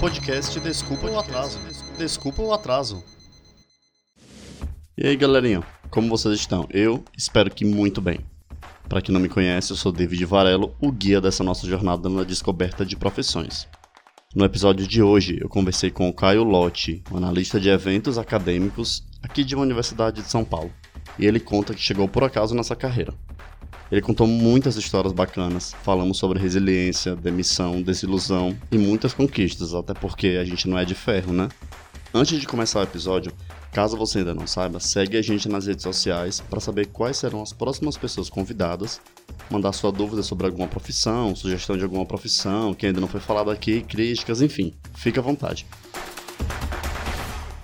Podcast Desculpa o Atraso. Desculpa o Atraso. E aí, galerinha, como vocês estão? Eu espero que muito bem. Para quem não me conhece, eu sou David Varelo, o guia dessa nossa jornada na descoberta de profissões. No episódio de hoje, eu conversei com o Caio Lotti, um analista de eventos acadêmicos aqui de uma universidade de São Paulo. E ele conta que chegou por acaso nessa carreira. Ele contou muitas histórias bacanas, falamos sobre resiliência, demissão, desilusão e muitas conquistas, até porque a gente não é de ferro, né? Antes de começar o episódio, caso você ainda não saiba, segue a gente nas redes sociais para saber quais serão as próximas pessoas convidadas, mandar sua dúvida sobre alguma profissão, sugestão de alguma profissão que ainda não foi falado aqui, críticas, enfim, fique à vontade.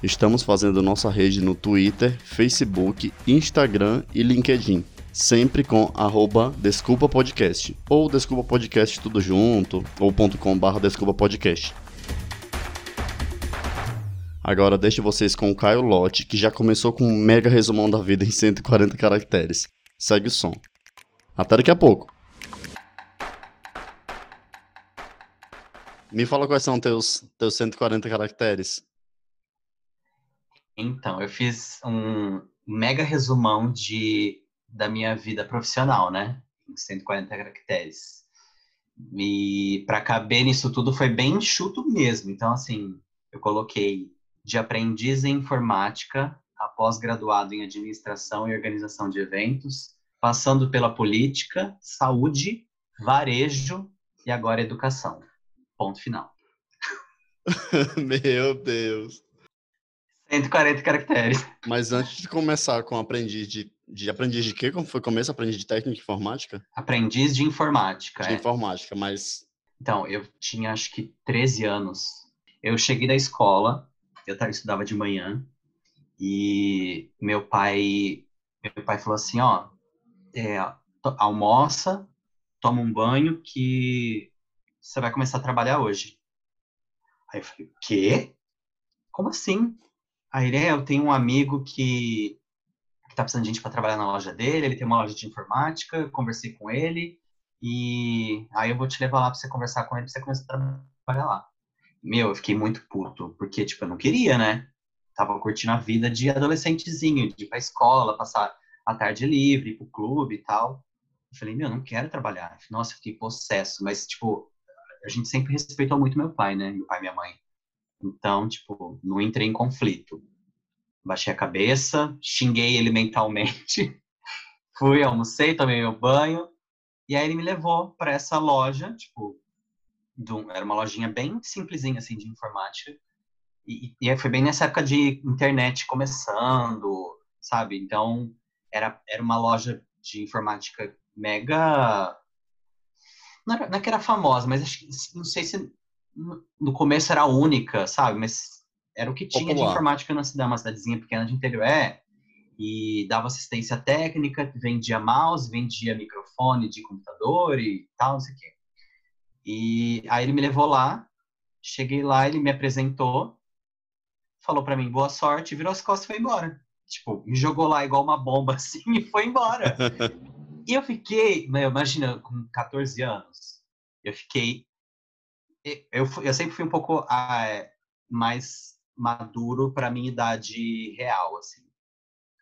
Estamos fazendo nossa rede no Twitter, Facebook, Instagram e LinkedIn sempre com arroba Desculpa Podcast. Ou Desculpa Podcast tudo junto, ou ponto .com barra Desculpa Podcast. Agora deixo vocês com o Caio Lotti, que já começou com um mega resumão da vida em 140 caracteres. Segue o som. Até daqui a pouco. Me fala quais são teus, teus 140 caracteres. Então, eu fiz um mega resumão de da minha vida profissional, né? Em 140 caracteres. E para caber nisso tudo foi bem enxuto mesmo. Então, assim, eu coloquei de aprendiz em informática, após graduado em administração e organização de eventos, passando pela política, saúde, varejo e agora educação. Ponto final. Meu Deus. 140 caracteres. Mas antes de começar com aprendiz de de aprendiz de quê? Como foi o começo? Aprendiz de técnica informática? Aprendiz de informática, De é. informática, mas... Então, eu tinha acho que 13 anos. Eu cheguei da escola, eu estudava de manhã, e meu pai, meu pai falou assim, ó, é, almoça, toma um banho que você vai começar a trabalhar hoje. Aí eu falei, o quê? Como assim? Aí ele, é, eu tenho um amigo que que tá precisando de gente para trabalhar na loja dele, ele tem uma loja de informática, conversei com ele, e aí eu vou te levar lá para você conversar com ele, para você começar a trabalhar lá. Meu, eu fiquei muito puto, porque, tipo, eu não queria, né? Tava curtindo a vida de adolescentezinho, de ir pra escola, passar a tarde livre, ir pro clube e tal. Eu falei, meu, eu não quero trabalhar. Nossa, eu fiquei possesso, mas, tipo, a gente sempre respeitou muito meu pai, né? Meu pai e minha mãe. Então, tipo, não entrei em conflito baixei a cabeça, xinguei ele mentalmente, fui, almocei, tomei meu banho, e aí ele me levou para essa loja, tipo, era uma lojinha bem simplesinha, assim, de informática, e, e foi bem nessa época de internet começando, sabe? Então, era, era uma loja de informática mega... Não, era, não é que era famosa, mas acho, não sei se no começo era única, sabe? Mas era o que tinha Popular. de informática na cidade, uma cidadezinha pequena de interior. É, e dava assistência técnica, vendia mouse, vendia microfone de computador e tal, não sei o quê. E aí ele me levou lá, cheguei lá, ele me apresentou, falou para mim boa sorte, virou as costas e foi embora. Tipo, me jogou lá igual uma bomba assim e foi embora. e eu fiquei, imagina, com 14 anos, eu fiquei. Eu, eu sempre fui um pouco ah, mais maduro para minha idade real, assim.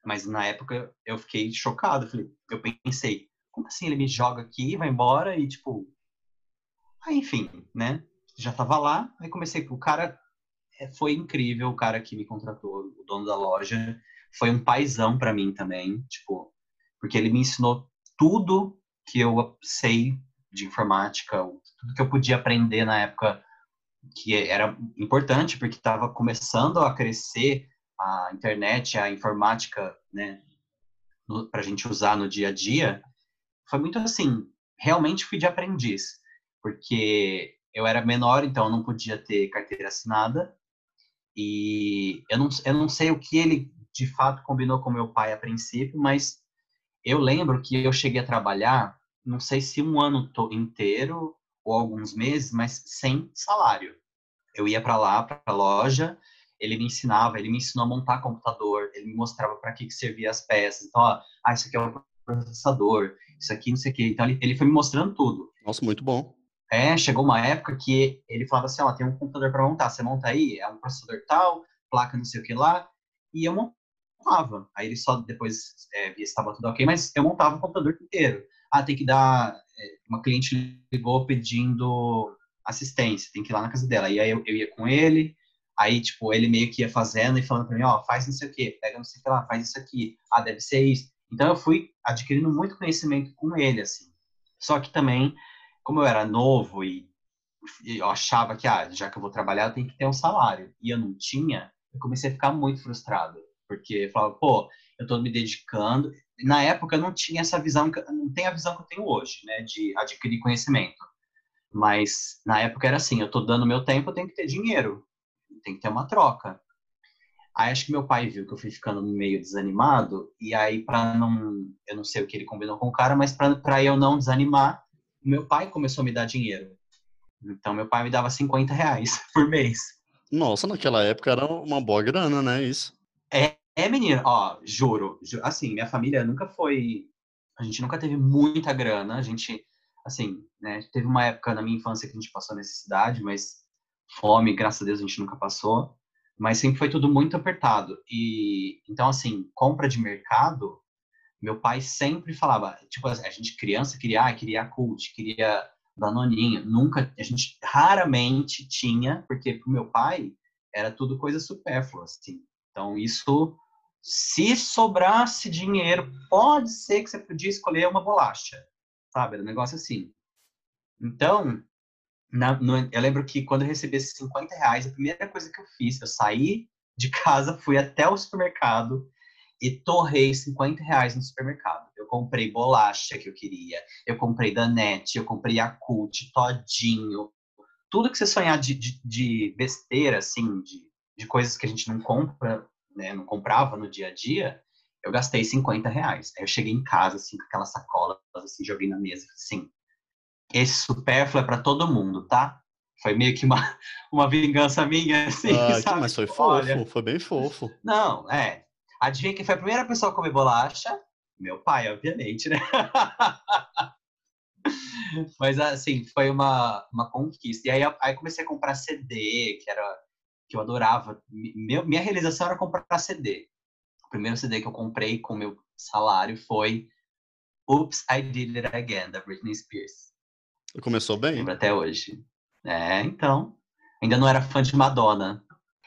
Mas na época eu fiquei chocado, eu pensei, como assim ele me joga aqui, vai embora e tipo, aí enfim, né? Já tava lá, aí comecei, o cara é, foi incrível, o cara que me contratou, o dono da loja, foi um paizão para mim também, tipo, porque ele me ensinou tudo que eu sei de informática, tudo que eu podia aprender na época que era importante porque estava começando a crescer a internet, a informática, né, para a gente usar no dia a dia, foi muito assim, realmente fui de aprendiz, porque eu era menor, então eu não podia ter carteira assinada, e eu não, eu não sei o que ele de fato combinou com meu pai a princípio, mas eu lembro que eu cheguei a trabalhar, não sei se um ano inteiro ou alguns meses, mas sem salário. Eu ia para lá, para a loja, ele me ensinava, ele me ensinou a montar computador, ele me mostrava para que, que servia as peças. Então, ó, ah, isso aqui é o processador, isso aqui não sei o quê. Então, ele, ele foi me mostrando tudo. Nossa, muito bom. É, chegou uma época que ele falava assim, ó, tem um computador para montar, você monta aí, é um processador tal, placa não sei o que lá, e eu montava. Aí ele só depois é, via se estava tudo ok, mas eu montava o computador inteiro. Ah, tem que dar, é, uma cliente ligou pedindo assistência, tem que ir lá na casa dela. E aí eu, eu ia com ele, aí, tipo, ele meio que ia fazendo e falando para mim, ó, faz não sei o que, pega não sei o que lá, faz isso aqui, ah, deve ser isso. Então eu fui adquirindo muito conhecimento com ele, assim. Só que também como eu era novo e, e eu achava que, ah, já que eu vou trabalhar, eu tenho que ter um salário. E eu não tinha, eu comecei a ficar muito frustrado. Porque eu falava, pô, eu tô me dedicando. Na época eu não tinha essa visão, não tem a visão que eu tenho hoje, né, de adquirir conhecimento. Mas na época era assim, eu tô dando meu tempo, eu tenho que ter dinheiro. Tem que ter uma troca. Aí acho que meu pai viu que eu fui ficando meio desanimado, e aí para não, eu não sei o que ele combinou com o cara, mas para eu não desanimar, meu pai começou a me dar dinheiro. Então, meu pai me dava 50 reais por mês. Nossa, naquela época era uma boa grana, né? Isso. É, é menino. Ó, juro, juro. Assim, minha família nunca foi. A gente nunca teve muita grana. A gente, assim, né? Teve uma época na minha infância que a gente passou necessidade, mas fome, graças a Deus, a gente nunca passou. Mas sempre foi tudo muito apertado. E então, assim, compra de mercado meu pai sempre falava, tipo, a gente criança queria, ah, queria cult, queria danoninho, nunca, a gente raramente tinha, porque pro meu pai era tudo coisa supérflua, assim. Então, isso, se sobrasse dinheiro, pode ser que você podia escolher uma bolacha, sabe? Era um negócio assim. Então, na, no, eu lembro que quando eu recebi esses 50 reais, a primeira coisa que eu fiz, eu saí de casa, fui até o supermercado, e torrei 50 reais no supermercado. Eu comprei bolacha que eu queria, eu comprei Danete, eu comprei Yakult, Todinho, tudo que você sonhar de, de, de besteira, assim, de, de coisas que a gente não compra, né, não comprava no dia a dia, eu gastei 50 reais. Aí eu cheguei em casa, assim, com aquela sacola, assim, joguei na mesa, assim, esse supérfluo é para todo mundo, tá? Foi meio que uma, uma vingança minha, assim, ah, sabe? Mas foi fofo, Olha, foi bem fofo. Não, é, Adivinha quem foi a primeira pessoa a comer bolacha? Meu pai, obviamente, né? Mas, assim, foi uma, uma conquista. E aí, aí comecei a comprar CD, que era que eu adorava. Meu, minha realização era comprar CD. O primeiro CD que eu comprei com meu salário foi Oops, I Did It Again, da Britney Spears. Começou bem? Lembro até hoje. É, então. Ainda não era fã de Madonna.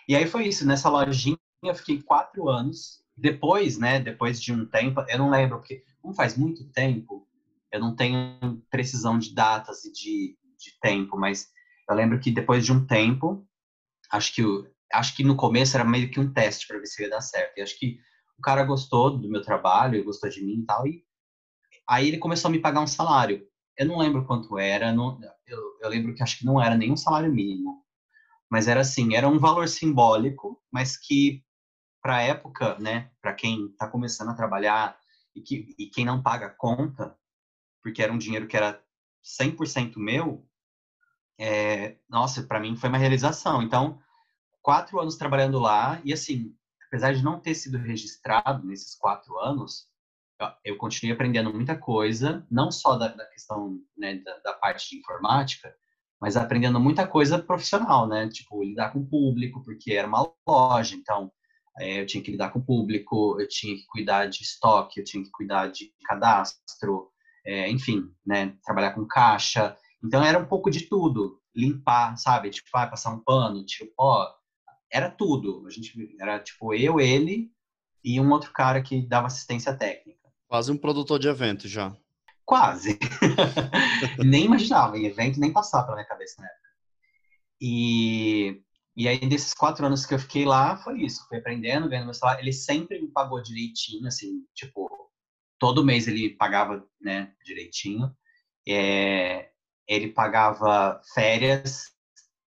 E aí foi isso. Nessa lojinha eu fiquei quatro anos depois, né, depois de um tempo, eu não lembro, porque como faz muito tempo, eu não tenho precisão de datas e de, de tempo, mas eu lembro que depois de um tempo, acho que, acho que no começo era meio que um teste para ver se ia dar certo. E acho que o cara gostou do meu trabalho, gostou de mim e tal, e aí ele começou a me pagar um salário. Eu não lembro quanto era, não, eu, eu lembro que acho que não era nenhum salário mínimo, mas era assim, era um valor simbólico, mas que para época, né, para quem está começando a trabalhar e, que, e quem não paga conta, porque era um dinheiro que era 100% meu, é, nossa, para mim foi uma realização. Então, quatro anos trabalhando lá, e assim, apesar de não ter sido registrado nesses quatro anos, eu continuei aprendendo muita coisa, não só da, da questão né, da, da, parte de informática, mas aprendendo muita coisa profissional, né? Tipo, lidar com o público, porque era uma loja, então é, eu tinha que lidar com o público, eu tinha que cuidar de estoque, eu tinha que cuidar de cadastro, é, enfim, né, trabalhar com caixa. Então era um pouco de tudo, limpar, sabe, tipo, ah, passar um pano, tipo, ó, era tudo. A gente era tipo eu, ele e um outro cara que dava assistência técnica. Quase um produtor de evento já. Quase. nem imaginava, em evento nem passava pela minha cabeça na época. E e aí, desses quatro anos que eu fiquei lá, foi isso. Fui aprendendo, ganhando meu salário. Ele sempre me pagou direitinho, assim, tipo, todo mês ele pagava, né, direitinho. É, ele pagava férias,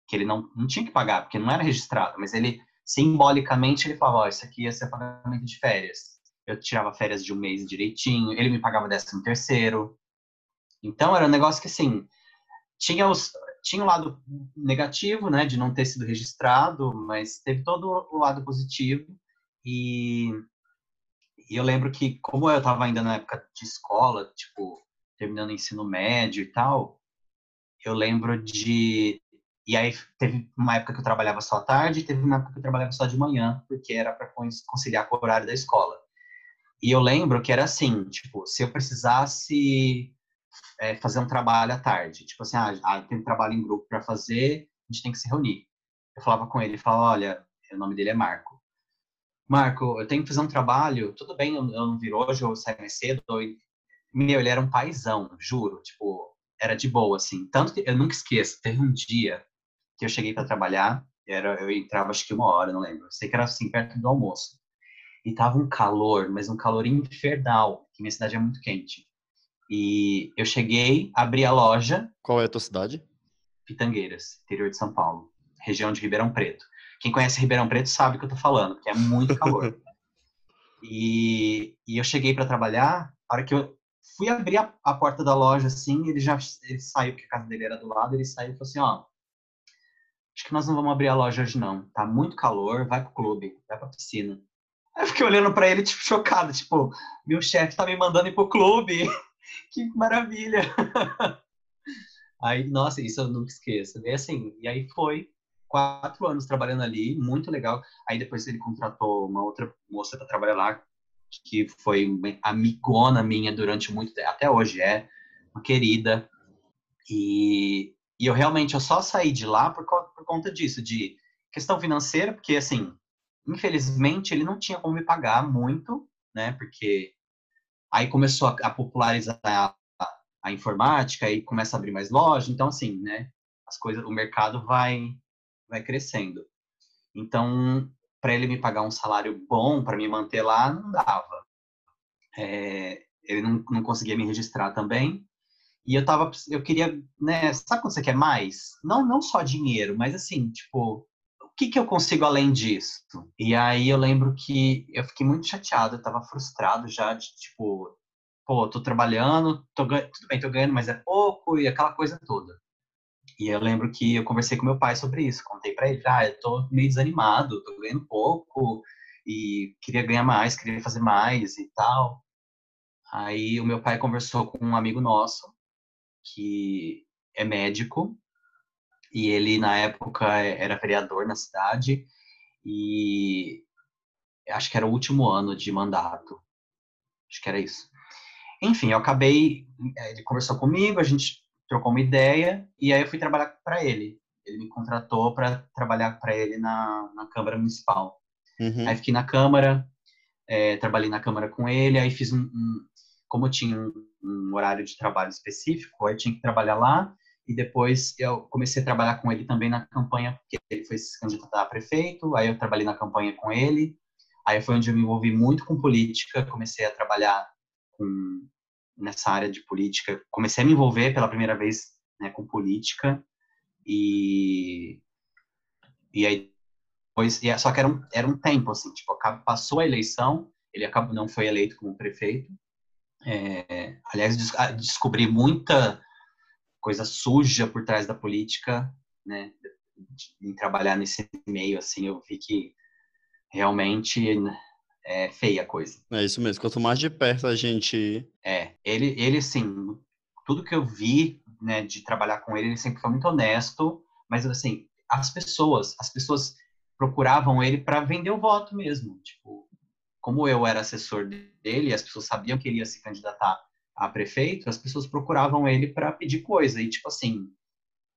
que ele não, não tinha que pagar, porque não era registrado, mas ele, simbolicamente, ele falava, ó, oh, isso aqui ia ser pagamento de férias. Eu tirava férias de um mês direitinho, ele me pagava décimo terceiro. Então, era um negócio que, assim, tinha os, tinha o lado negativo, né, de não ter sido registrado, mas teve todo o lado positivo. E, e eu lembro que, como eu estava ainda na época de escola, tipo, terminando ensino médio e tal, eu lembro de. E aí teve uma época que eu trabalhava só à tarde, teve uma época que eu trabalhava só de manhã, porque era para conciliar com o horário da escola. E eu lembro que era assim, tipo, se eu precisasse é, fazer um trabalho à tarde, tipo assim, ah, ah tem trabalho em grupo para fazer, a gente tem que se reunir. Eu falava com ele, falava, olha, o nome dele é Marco. Marco, eu tenho que fazer um trabalho, tudo bem, eu, eu não vir hoje, eu saio mais cedo. Eu... Meu, ele era um paizão, juro, tipo, era de boa, assim. Tanto que eu nunca esqueço, teve um dia que eu cheguei para trabalhar, era, eu entrava acho que uma hora, não lembro. Sei que era assim, perto do almoço. E tava um calor, mas um calor infernal, que minha cidade é muito quente. E eu cheguei, abri a loja. Qual é a tua cidade? Pitangueiras, interior de São Paulo, região de Ribeirão Preto. Quem conhece Ribeirão Preto sabe o que eu tô falando, porque é muito calor. e, e eu cheguei para trabalhar, a hora que eu fui abrir a, a, porta da loja, assim, ele já ele saiu, porque a casa dele era do lado, ele saiu e falou assim, ó, acho que nós não vamos abrir a loja hoje não, tá muito calor, vai pro clube, vai pra piscina. Aí eu fiquei olhando para ele, tipo, chocado, tipo, meu chefe tá me mandando ir pro clube, que maravilha. aí, nossa, isso eu nunca esqueço. E assim, e aí foi, quatro anos trabalhando ali, muito legal. Aí depois ele contratou uma outra moça para trabalhar lá, que foi amigona minha durante muito tempo, até hoje é uma querida. E, e eu realmente eu só saí de lá por, por conta disso, de questão financeira, porque assim, infelizmente ele não tinha como me pagar muito, né? Porque aí começou a, a popularizar a, a, informática e começa a abrir mais loja, então assim, né? As coisas, o mercado vai vai crescendo. Então, para ele me pagar um salário bom para me manter lá, não dava. É, ele não, não conseguia me registrar também. E eu tava, eu queria, né, sabe quando você quer mais? Não, não só dinheiro, mas assim, tipo, o que que eu consigo além disso? E aí eu lembro que eu fiquei muito chateado, eu tava frustrado já de, tipo, pô, tô trabalhando, tô tudo bem, tô ganhando, mas é pouco e aquela coisa toda. E eu lembro que eu conversei com meu pai sobre isso, contei para ele, ah, eu tô meio desanimado, tô ganhando pouco e queria ganhar mais, queria fazer mais e tal. Aí o meu pai conversou com um amigo nosso que é médico e ele na época era vereador na cidade e acho que era o último ano de mandato. Acho que era isso. Enfim, eu acabei, ele conversou comigo, a gente trocou uma ideia e aí eu fui trabalhar para ele. Ele me contratou para trabalhar para ele na, na Câmara Municipal. Uhum. Aí fiquei na Câmara, é, trabalhei na Câmara com ele, aí fiz um, um como eu tinha um, um, horário de trabalho específico, aí tinha que trabalhar lá e depois eu comecei a trabalhar com ele também na campanha, porque ele foi se candidatar a prefeito, aí eu trabalhei na campanha com ele, aí foi onde eu me envolvi muito com política, comecei a trabalhar com nessa área de política. Comecei a me envolver pela primeira vez né, com política e e aí depois, e só que era um, era um tempo assim, tipo, passou a eleição, ele acabou não foi eleito como prefeito. É, aliás, des, ah, descobri muita coisa suja por trás da política, né? Em trabalhar nesse meio assim, eu vi que realmente é feia a coisa. É isso mesmo. Quanto mais de perto a gente. É, ele, ele assim, tudo que eu vi, né, de trabalhar com ele, ele sempre foi muito honesto, mas assim, as pessoas, as pessoas procuravam ele para vender o voto mesmo. Tipo, como eu era assessor dele, as pessoas sabiam que ele ia se candidatar a prefeito, as pessoas procuravam ele para pedir coisa. E, tipo assim,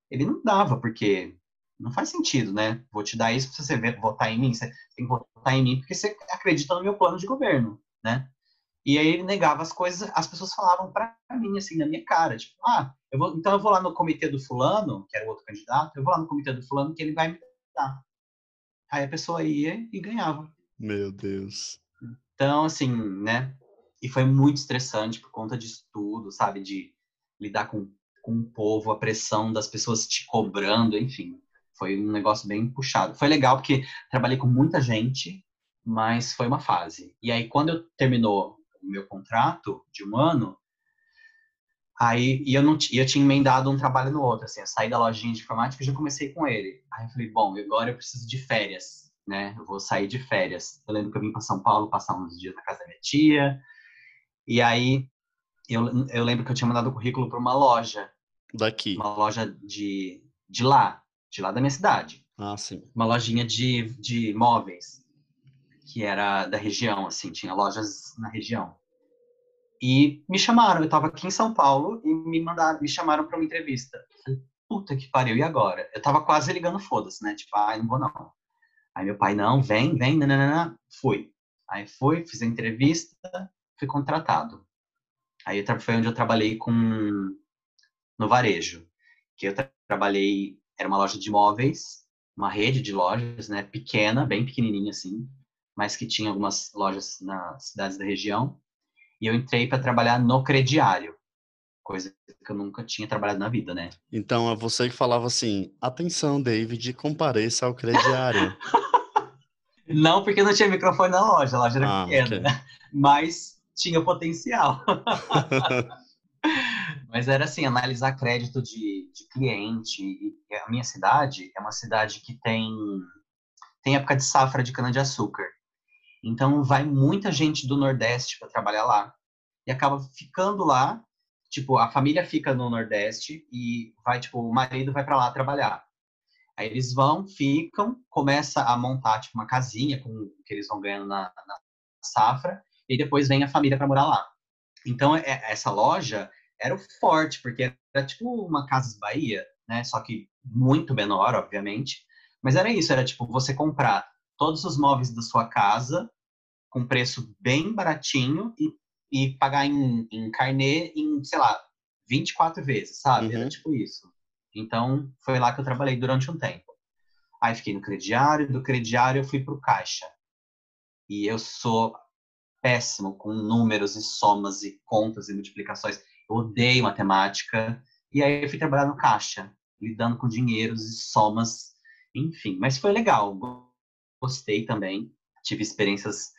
ele não dava, porque não faz sentido, né? Vou te dar isso para você votar em mim. Você tem que votar em mim porque você acredita no meu plano de governo, né? E aí ele negava as coisas, as pessoas falavam para mim, assim, na minha cara, tipo, ah, eu vou, então eu vou lá no comitê do fulano, que era o outro candidato, eu vou lá no comitê do fulano que ele vai me dar. Aí a pessoa ia e ganhava. Meu Deus. Então, assim, né? E foi muito estressante por conta disso tudo, sabe? De lidar com, com o povo, a pressão das pessoas te cobrando, enfim. Foi um negócio bem puxado. Foi legal porque trabalhei com muita gente, mas foi uma fase. E aí, quando eu terminou meu contrato de um ano, aí e eu não e eu tinha emendado um trabalho no outro, assim, eu saí da lojinha de informática e já comecei com ele. Aí eu falei, bom, agora eu preciso de férias, né? Eu vou sair de férias. Eu lembro que eu vim para São Paulo passar uns dias na casa da minha tia. E aí eu, eu lembro que eu tinha mandado o currículo para uma loja Daqui. Uma loja de, de lá, de lá da minha cidade. Ah, sim. Uma lojinha de, de móveis, que era da região, assim, tinha lojas na região. E me chamaram, eu tava aqui em São Paulo e me mandaram, me chamaram para uma entrevista. Puta que pariu, e agora? Eu tava quase ligando foda-se, né? Tipo, ai, não vou não. Aí meu pai, não, vem, vem, nananana. Fui. Aí fui, fiz a entrevista, fui contratado. Aí foi onde eu trabalhei com no varejo, que eu tra trabalhei era uma loja de imóveis, uma rede de lojas, né, pequena, bem pequenininha assim, mas que tinha algumas lojas nas cidades da região. E eu entrei para trabalhar no crediário, coisa que eu nunca tinha trabalhado na vida, né? Então é você que falava assim: atenção, David, compareça ao crediário. não, porque não tinha microfone na loja, a loja era ah, pequena, okay. mas tinha potencial. mas era assim, analisar crédito de, de cliente. E a minha cidade é uma cidade que tem, tem época de safra de cana-de-açúcar. Então vai muita gente do Nordeste para trabalhar lá e acaba ficando lá. Tipo, a família fica no Nordeste e vai, tipo, o marido vai para lá trabalhar. Aí eles vão, ficam, começa a montar tipo uma casinha com o que eles vão ganhando na, na safra e depois vem a família para morar lá. Então é, essa loja era o forte porque era tipo uma Casas Bahia, né? Só que muito menor, obviamente. Mas era isso, era tipo você comprar todos os móveis da sua casa com preço bem baratinho e, e pagar em, em carnê em, sei lá, 24 vezes, sabe? Uhum. Era tipo isso. Então, foi lá que eu trabalhei durante um tempo. Aí fiquei no crediário, do crediário eu fui para o caixa. E eu sou péssimo com números e somas e contas e multiplicações. Eu odeio matemática. E aí eu fui trabalhar no caixa, lidando com dinheiros e somas, enfim. Mas foi legal, gostei também. Tive experiências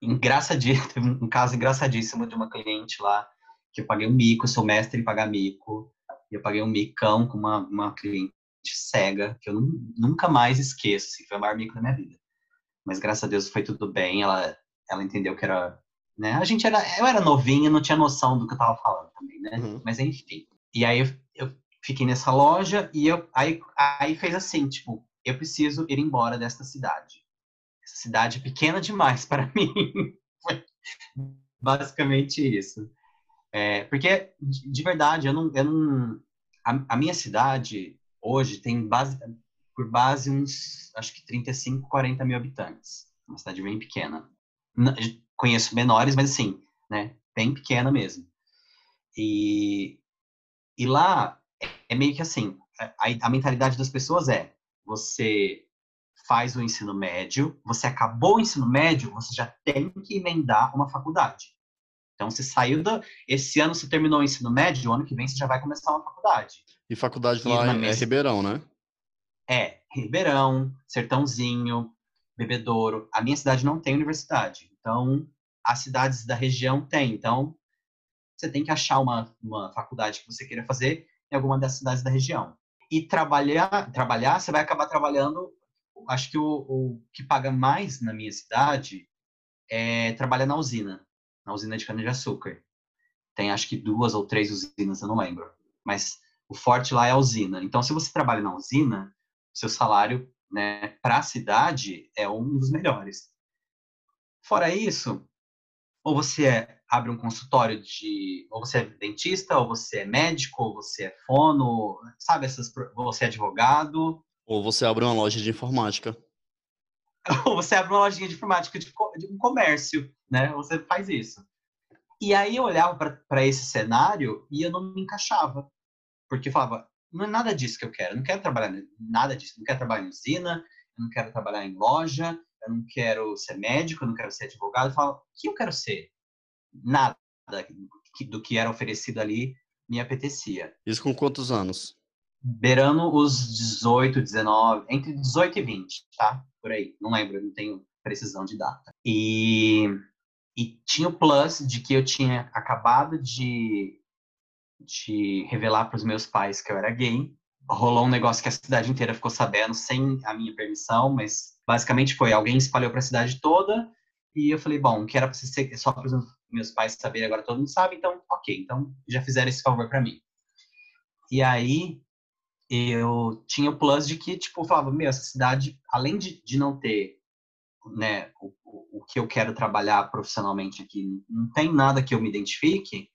engraçadíssimo, teve um caso engraçadíssimo de uma cliente lá que eu paguei um mico, sou mestre em pagar mico, e eu paguei um micão com uma, uma cliente cega, que eu nunca mais esqueço, assim, foi o maior mico da minha vida. Mas graças a Deus foi tudo bem, ela, ela entendeu que era, né, a gente era, eu era novinha, não tinha noção do que eu tava falando também, né, uhum. mas enfim. E aí eu, eu fiquei nessa loja e eu, aí, aí fez assim, tipo, eu preciso ir embora desta cidade cidade pequena demais para mim. Basicamente isso. É, porque, de verdade, eu não. Eu não a, a, minha cidade hoje tem base, por base uns, acho que 35, 40 mil habitantes. Uma cidade bem pequena. Não, conheço menores, mas assim, né? Bem pequena mesmo. E, e lá é, é meio que assim: a, a mentalidade das pessoas é você faz o ensino médio, você acabou o ensino médio, você já tem que emendar uma faculdade. Então, você saiu da. Esse ano você terminou o ensino médio, o ano que vem você já vai começar uma faculdade. E faculdade e lá é, mes... é Ribeirão, né? É, Ribeirão, Sertãozinho, Bebedouro. A minha cidade não tem universidade. Então, as cidades da região têm. Então, você tem que achar uma, uma faculdade que você queira fazer em alguma das cidades da região. E trabalhar, trabalhar, você vai acabar trabalhando acho que o, o que paga mais na minha cidade é trabalhar na usina, na usina de cana-de-açúcar. Tem acho que duas ou três usinas, eu não lembro. Mas o forte lá é a usina. Então, se você trabalha na usina, seu salário né, para a cidade é um dos melhores. Fora isso, ou você é, abre um consultório de. Ou você é dentista, ou você é médico, ou você é fono, sabe? Essas, você é advogado, ou você abre uma loja de informática. Ou você abre uma lojinha de informática de, de um comércio, né? Você faz isso. E aí eu olhava para esse cenário e eu não me encaixava. Porque eu falava, não é nada disso que eu quero. Eu não quero trabalhar nada disso. Eu não quero trabalhar em usina, eu não quero trabalhar em loja, eu não quero ser médico, eu não quero ser advogado. Eu falava, o que eu quero ser? Nada do que era oferecido ali me apetecia. Isso com quantos anos? Beirando os 18, 19, entre 18 e 20, tá? Por aí, não lembro, não tenho precisão de data. E, e tinha o plus de que eu tinha acabado de, de revelar para os meus pais que eu era gay. Rolou um negócio que a cidade inteira ficou sabendo sem a minha permissão, mas basicamente foi alguém espalhou para a cidade toda e eu falei, bom, que era para ser só para os meus pais saberem, agora todo mundo sabe, então ok, então já fizeram esse favor para mim. E aí eu tinha o plus de que, tipo, eu falava, meu, essa cidade, além de, de não ter né, o, o, que eu quero trabalhar profissionalmente aqui, não tem nada que eu me identifique,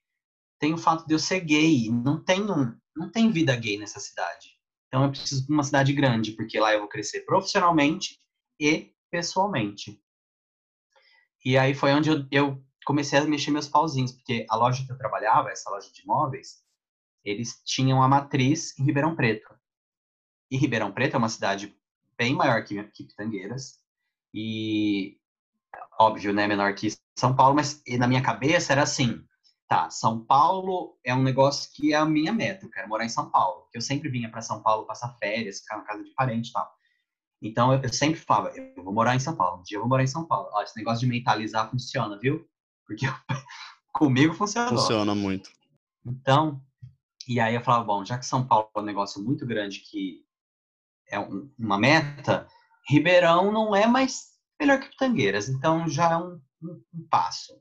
tem o fato de eu ser gay, não tem, um, não tem vida gay nessa cidade. Então eu preciso de uma cidade grande, porque lá eu vou crescer profissionalmente e pessoalmente. E aí foi onde eu, eu comecei a mexer meus pauzinhos, porque a loja que eu trabalhava, essa loja de imóveis, eles tinham a matriz em Ribeirão Preto. E Ribeirão Preto é uma cidade bem maior que, que Pitangueiras. E, óbvio, né, menor que São Paulo, mas na minha cabeça era assim, tá, São Paulo é um negócio que é a minha meta, eu quero morar em São Paulo. Eu sempre vinha para São Paulo passar férias, ficar na casa de parente e tal. Então, eu, sempre falava, eu vou morar em São Paulo, um dia eu vou morar em São Paulo. Ó, esse negócio de mentalizar funciona, viu? Porque comigo funciona. Funciona muito. Então, e aí eu falava, bom, já que São Paulo é um negócio muito grande que é um, uma meta, Ribeirão não é mais melhor que Pitangueiras, então já é um, um, um passo.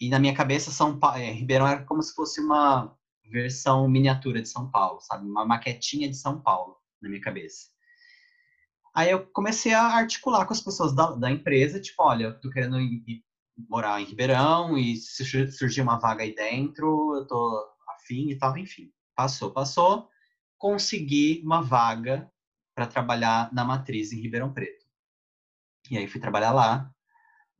E na minha cabeça, São Paulo, é, Ribeirão era como se fosse uma versão miniatura de São Paulo, sabe? Uma maquetinha de São Paulo na minha cabeça. Aí eu comecei a articular com as pessoas da, da empresa, tipo, olha, eu tô querendo ir, ir morar em Ribeirão e se surgir uma vaga aí dentro, eu tô afim e tal, enfim. Passou, passou, consegui uma vaga para trabalhar na matriz em Ribeirão Preto. E aí fui trabalhar lá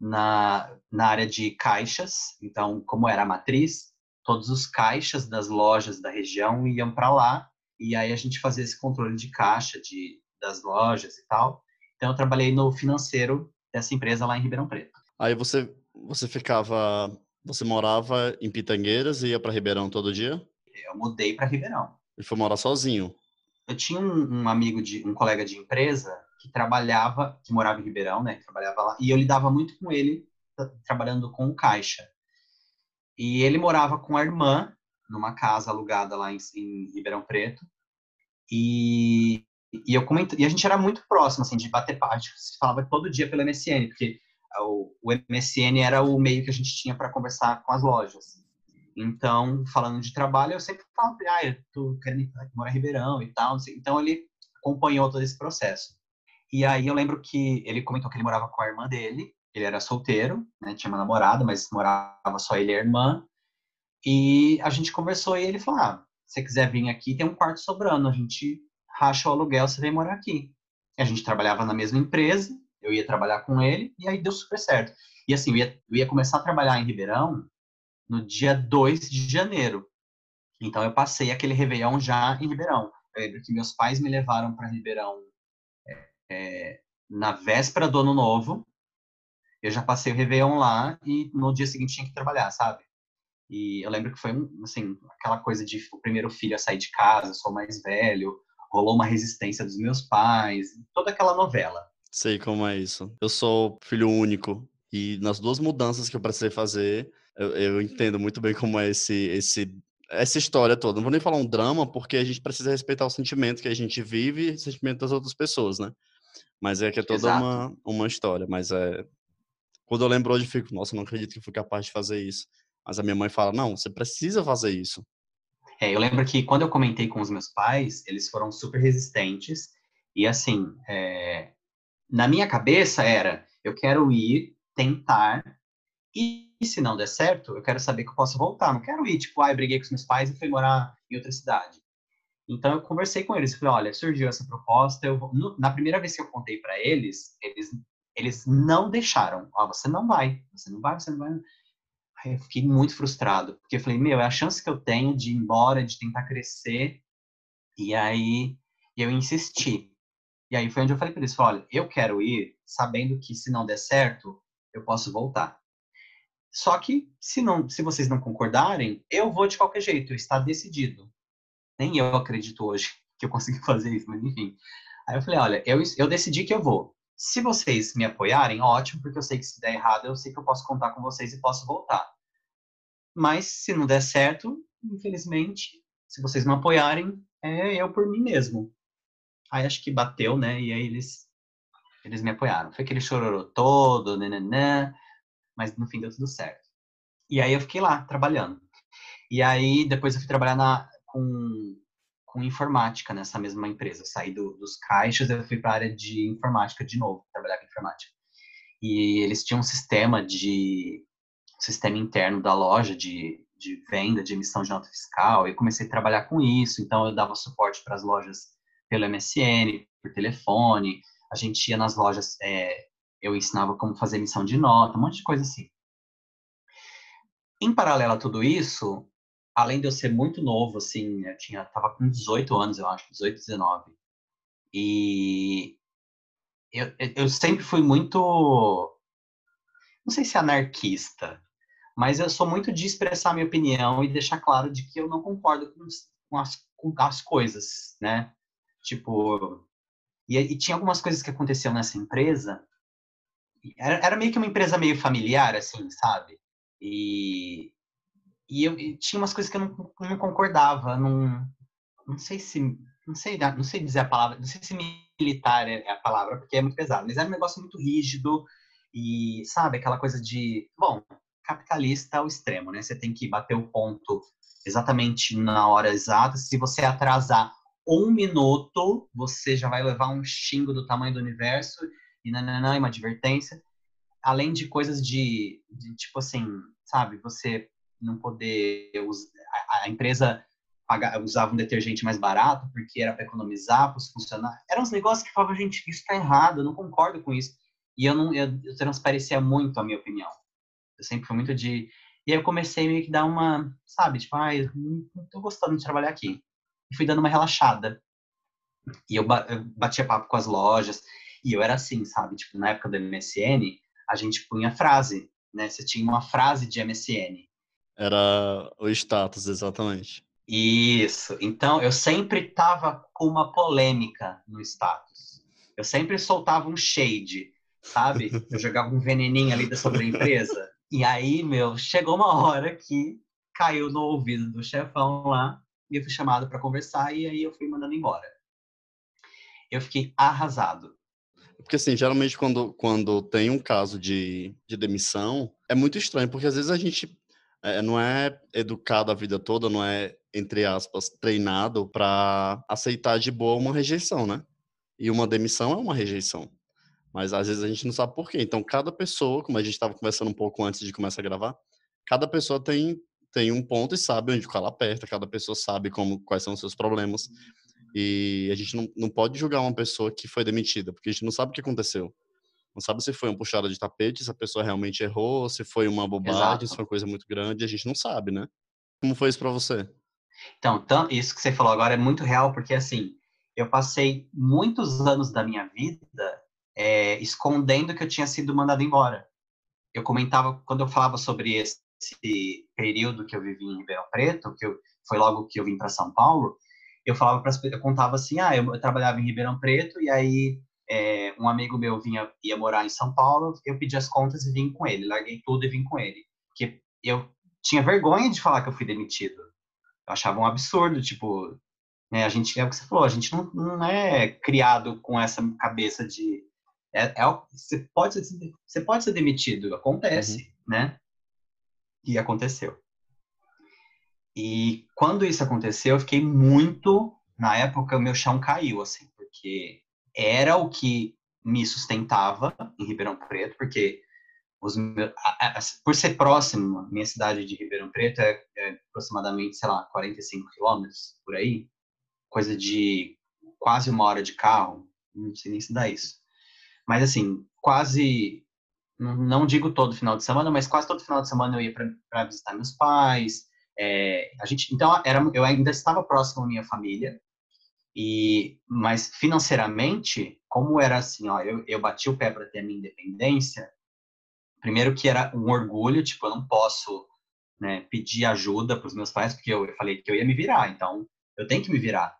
na, na área de caixas. Então, como era a matriz, todos os caixas das lojas da região iam para lá e aí a gente fazia esse controle de caixa de, das lojas e tal. Então, eu trabalhei no financeiro dessa empresa lá em Ribeirão Preto. Aí você você ficava, você morava em Pitangueiras e ia para Ribeirão todo dia? Eu mudei para Ribeirão. E foi morar sozinho? Eu tinha um, um, amigo de um colega de empresa que trabalhava, que morava em Ribeirão, né? Que trabalhava lá e eu lidava muito com ele trabalhando com o caixa. E ele morava com a irmã numa casa alugada lá em, em Ribeirão Preto. E, e eu comento, e a gente era muito próximo assim de bater gente se falava todo dia pelo MSN, porque o, MSN era o meio que a gente tinha para conversar com as lojas. Então, falando de trabalho, eu sempre falava, ah, eu tô querendo morar em Ribeirão e tal. Então, ele acompanhou todo esse processo. E aí, eu lembro que ele comentou que ele morava com a irmã dele. Ele era solteiro, né? Tinha uma namorada, mas morava só ele e a irmã. E a gente conversou e ele falou, ah, se você quiser vir aqui, tem um quarto sobrando. A gente racha o aluguel, você vem morar aqui. E a gente trabalhava na mesma empresa eu ia trabalhar com ele, e aí deu super certo. E assim, eu ia, eu ia começar a trabalhar em Ribeirão no dia 2 de janeiro. Então eu passei aquele Réveillon já em Ribeirão. Eu lembro que meus pais me levaram para Ribeirão é, é, na véspera do ano novo. Eu já passei o Réveillon lá e no dia seguinte tinha que trabalhar, sabe? E eu lembro que foi, assim, aquela coisa de o primeiro filho a sair de casa, sou mais velho, rolou uma resistência dos meus pais, toda aquela novela. Sei como é isso. Eu sou filho único e nas duas mudanças que eu precisei fazer, eu, eu entendo muito bem como é esse, esse, essa história toda. Não vou nem falar um drama, porque a gente precisa respeitar o sentimento que a gente vive e o sentimento das outras pessoas, né? Mas é que é toda uma, uma história. Mas é. Quando eu lembro hoje, eu fico, nossa, não acredito que fui capaz de fazer isso. Mas a minha mãe fala, não, você precisa fazer isso. É, eu lembro que quando eu comentei com os meus pais, eles foram super resistentes. E assim, é, na minha cabeça era, eu quero ir, tentar, e se não der certo, eu quero saber que eu posso voltar. Não quero ir, tipo, ah, eu briguei com os meus pais e fui morar em outra cidade. Então eu conversei com eles, falei, olha, surgiu essa proposta, eu na primeira vez que eu contei para eles, eles eles não deixaram. Oh, você não vai, você não vai, você não vai. Aí eu fiquei muito frustrado, porque eu falei, meu, é a chance que eu tenho de ir embora, de tentar crescer. E aí eu insisti. E aí foi onde eu falei para eles, olha, eu quero ir sabendo que se não der certo, eu posso voltar. Só que se não, se vocês não concordarem, eu vou de qualquer jeito, está decidido. Nem eu acredito hoje que eu consegui fazer isso, mas enfim. Aí eu falei, olha, eu, eu decidi que eu vou. Se vocês me apoiarem, ótimo, porque eu sei que se der errado, eu sei que eu posso contar com vocês e posso voltar. Mas se não der certo, infelizmente, se vocês não apoiarem, é eu por mim mesmo. Aí acho que bateu, né? E aí eles, eles me apoiaram. Foi aquele chororô todo, nananã, mas no fim deu tudo certo. E aí eu fiquei lá, trabalhando. E aí depois eu fui trabalhar na, com com informática nessa mesma empresa. saí do, dos caixas, eu fui para a área de informática de novo, trabalhar com informática. E eles tinham um sistema de sistema interno da loja de, de venda, de emissão de nota fiscal. Eu comecei a trabalhar com isso, então eu dava suporte para as lojas pelo MSN, por telefone. A gente ia nas lojas, é, eu ensinava como fazer emissão de nota, um monte de coisa assim. Em paralelo a tudo isso, além de eu ser muito novo, assim, eu tinha, tava com 18 anos, eu acho, 18, 19. E eu, eu sempre fui muito, não sei se anarquista, mas eu sou muito de expressar minha opinião e deixar claro de que eu não concordo com, com, as, com as coisas, né? Tipo, e, e, tinha algumas coisas que aconteciam nessa empresa. Era, era meio que uma empresa meio familiar, assim, sabe? E, e eu e tinha umas coisas que eu não, não concordava, não, não sei se não sei não sei dizer a palavra, não sei se militar é a palavra porque é muito pesado, mas era um negócio muito rígido e sabe aquela coisa de bom capitalista ao extremo, né? Você tem que bater o ponto exatamente na hora exata. Se você atrasar um minuto, você já vai levar um xingo do tamanho do universo e nananã, uma advertência. Além de coisas de, de tipo assim, sabe? Você não poder usar, a, a empresa pagar, usava um detergente mais barato porque era para economizar para os funcionários. Eram uns negócios que falavam, gente, isso está errado, eu não concordo com isso. E eu não eu, eu transparecia muito a minha opinião. Eu sempre fui muito de. E aí eu comecei meio que dar uma, sabe, tipo, ai, ah, não tô gostando de trabalhar aqui. E fui dando uma relaxada. E eu, eu batia papo com as lojas. E eu era assim, sabe? Tipo, na época do MSN, a gente punha frase, né? Você tinha uma frase de MSN. Era o status, exatamente. Isso. Então, eu sempre tava com uma polêmica no status. Eu sempre soltava um shade, sabe? Eu jogava um veneninho ali sobre a empresa. E aí, meu, chegou uma hora que caiu no ouvido do chefão lá eu fui chamado para conversar e aí eu fui mandando embora. Eu fiquei arrasado. Porque, assim, geralmente quando, quando tem um caso de, de demissão, é muito estranho, porque às vezes a gente é, não é educado a vida toda, não é, entre aspas, treinado para aceitar de boa uma rejeição, né? E uma demissão é uma rejeição. Mas às vezes a gente não sabe por quê. Então, cada pessoa, como a gente estava conversando um pouco antes de começar a gravar, cada pessoa tem, tem um ponto e sabe onde calo aperta, cada pessoa sabe como, quais são os seus problemas. E a gente não, não pode julgar uma pessoa que foi demitida, porque a gente não sabe o que aconteceu. Não sabe se foi uma puxada de tapete, se a pessoa realmente errou, se foi uma bobagem, Exato. se foi uma coisa muito grande, a gente não sabe, né? Como foi isso para você? Então, isso que você falou agora é muito real, porque assim, eu passei muitos anos da minha vida é, escondendo que eu tinha sido mandado embora. Eu comentava, quando eu falava sobre esse período que eu vivi em Ribeirão Preto, que eu, foi logo que eu vim para São Paulo, eu falava para eu contava assim, ah, eu, eu, trabalhava em Ribeirão Preto e aí é, um amigo meu vinha ia morar em São Paulo, eu pedi as contas e vim com ele, larguei tudo e vim com ele, porque eu tinha vergonha de falar que eu fui demitido. Eu achava um absurdo, tipo, né, a gente é o que você falou, a gente não, não é criado com essa cabeça de é, é, você, pode ser, você pode ser demitido, acontece, uhum. né? E aconteceu. E quando isso aconteceu, eu fiquei muito. Na época, o meu chão caiu, assim, porque era o que me sustentava em Ribeirão Preto, porque os por ser próximo, minha cidade de Ribeirão Preto é, é aproximadamente, sei lá, 45 quilômetros por aí, coisa de quase uma hora de carro, não sei nem se dá isso. Mas, assim, quase, não digo todo final de semana, mas quase todo final de semana eu ia para visitar meus pais. É, a gente, então, era, eu ainda estava próximo à minha família, e, mas financeiramente, como era assim, ó, eu, eu bati o pé para ter a minha independência, primeiro que era um orgulho, tipo, eu não posso né, pedir ajuda para os meus pais, porque eu, eu falei que eu ia me virar, então eu tenho que me virar.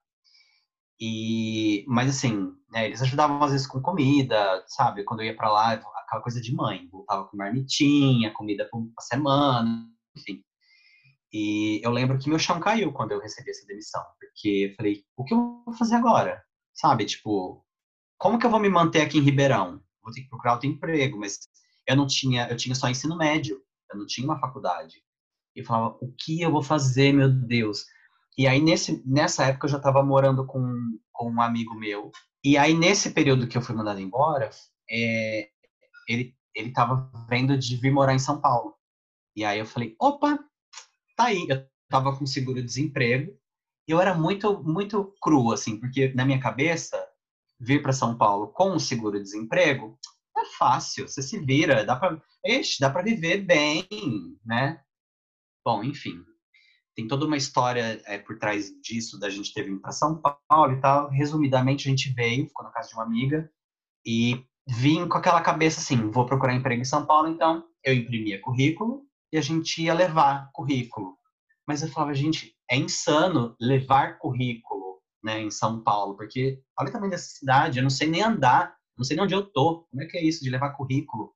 E, mas assim, né, eles ajudavam às vezes com comida, sabe? Quando eu ia para lá, aquela coisa de mãe, voltava com marmitinha, comida por uma semana, enfim. E eu lembro que meu chão caiu quando eu recebi essa demissão, porque eu falei, o que eu vou fazer agora? Sabe? Tipo, como que eu vou me manter aqui em Ribeirão? Vou ter que procurar outro emprego, mas eu não tinha, eu tinha só ensino médio, eu não tinha uma faculdade. E falava, o que eu vou fazer, meu Deus? E aí, nesse, nessa época, eu já estava morando com, com um amigo meu. E aí, nesse período que eu fui mandado embora, é, ele ele estava vendo de vir morar em São Paulo. E aí eu falei, opa, tá aí. Eu estava com seguro-desemprego. Eu era muito, muito cru, assim, porque na minha cabeça, vir para São Paulo com seguro-desemprego é fácil, você se vira, dá para dá para viver bem, né? Bom, enfim, tem toda uma história é, por trás disso, da gente ter vindo para São Paulo e tal. Resumidamente, a gente veio, ficou na casa de uma amiga, e vim com aquela cabeça assim, vou procurar emprego em São Paulo, então eu imprimia currículo e a gente ia levar currículo. Mas eu falava, gente, é insano levar currículo, né, em São Paulo, porque olha tamanho dessa cidade, eu não sei nem andar, não sei nem onde eu tô. Como é que é isso de levar currículo?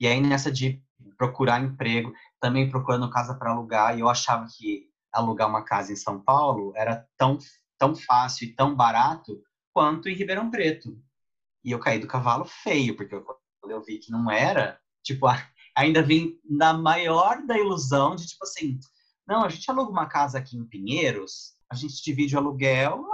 E aí nessa de procurar emprego, também procurando casa para alugar, e eu achava que alugar uma casa em São Paulo era tão tão fácil e tão barato quanto em Ribeirão Preto. E eu caí do cavalo feio, porque eu, quando eu vi que não era, tipo, ainda vim na maior da ilusão de, tipo assim, não, a gente aluga uma casa aqui em Pinheiros, a gente divide o aluguel.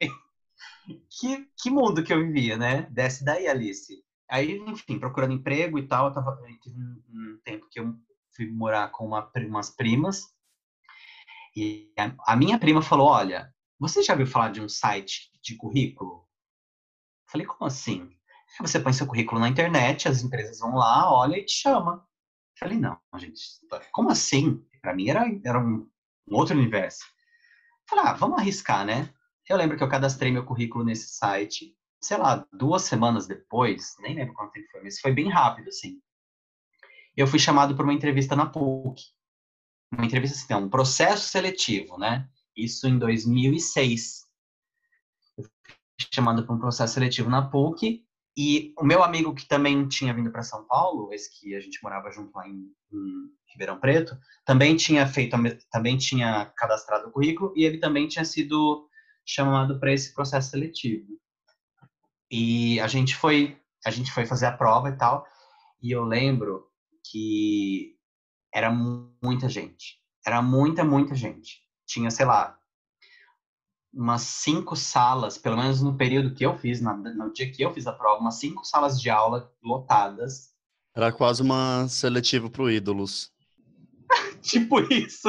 que, que mundo que eu vivia, né? Desce daí, Alice. Aí, enfim, procurando emprego e tal, eu tava, um, um tempo que eu fui morar com uma, umas primas, e a, a minha prima falou, olha, você já ouviu falar de um site de currículo? Falei, como assim? Você põe seu currículo na internet, as empresas vão lá, olha e te chama. Falei, não, gente, como assim? Para mim era, era um, um, outro universo. Falei, ah, vamos arriscar, né? Eu lembro que eu cadastrei meu currículo nesse site, sei lá, duas semanas depois, nem lembro quanto tempo foi, mas foi bem rápido, assim. Eu fui chamado para uma entrevista na PUC. Uma entrevista, assim, um processo seletivo, né? Isso em 2006 chamado para um processo seletivo na PUC. E o meu amigo que também tinha vindo para São Paulo, esse que a gente morava junto lá em, em Ribeirão Preto, também tinha feito, também tinha cadastrado o currículo e ele também tinha sido chamado para esse processo seletivo. E a gente foi, a gente foi fazer a prova e tal. E eu lembro que era muita gente. Era muita, muita gente. Tinha, sei lá, umas cinco salas, pelo menos no período que eu fiz, no dia que eu fiz a prova, umas cinco salas de aula lotadas. Era quase uma seletiva para o ídolos. tipo isso.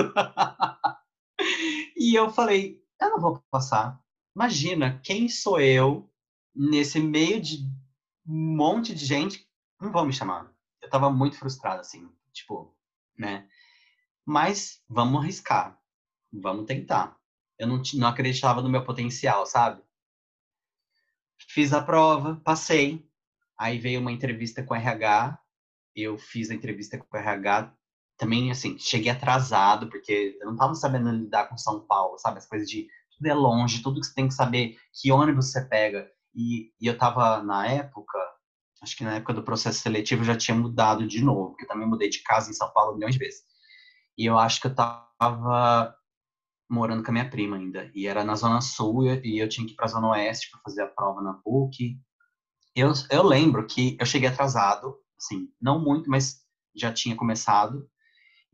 e eu falei, eu não vou passar. Imagina, quem sou eu nesse meio de um monte de gente? Não vão me chamar. Eu tava muito frustrado, assim, tipo, né? Mas vamos arriscar. Vamos tentar eu não, não acreditava no meu potencial, sabe? Fiz a prova, passei. Aí veio uma entrevista com o RH. Eu fiz a entrevista com o RH. Também, assim, cheguei atrasado, porque eu não estava sabendo lidar com São Paulo, sabe? As coisas de tudo é longe, tudo que você tem que saber, que ônibus você pega. E, e eu estava, na época, acho que na época do processo seletivo eu já tinha mudado de novo, porque eu também mudei de casa em São Paulo milhões de vezes. E eu acho que eu estava morando com a minha prima ainda. E era na Zona Sul e eu tinha que ir para a Zona Oeste para fazer a prova na PUC. Eu, eu lembro que eu cheguei atrasado, assim, não muito, mas já tinha começado.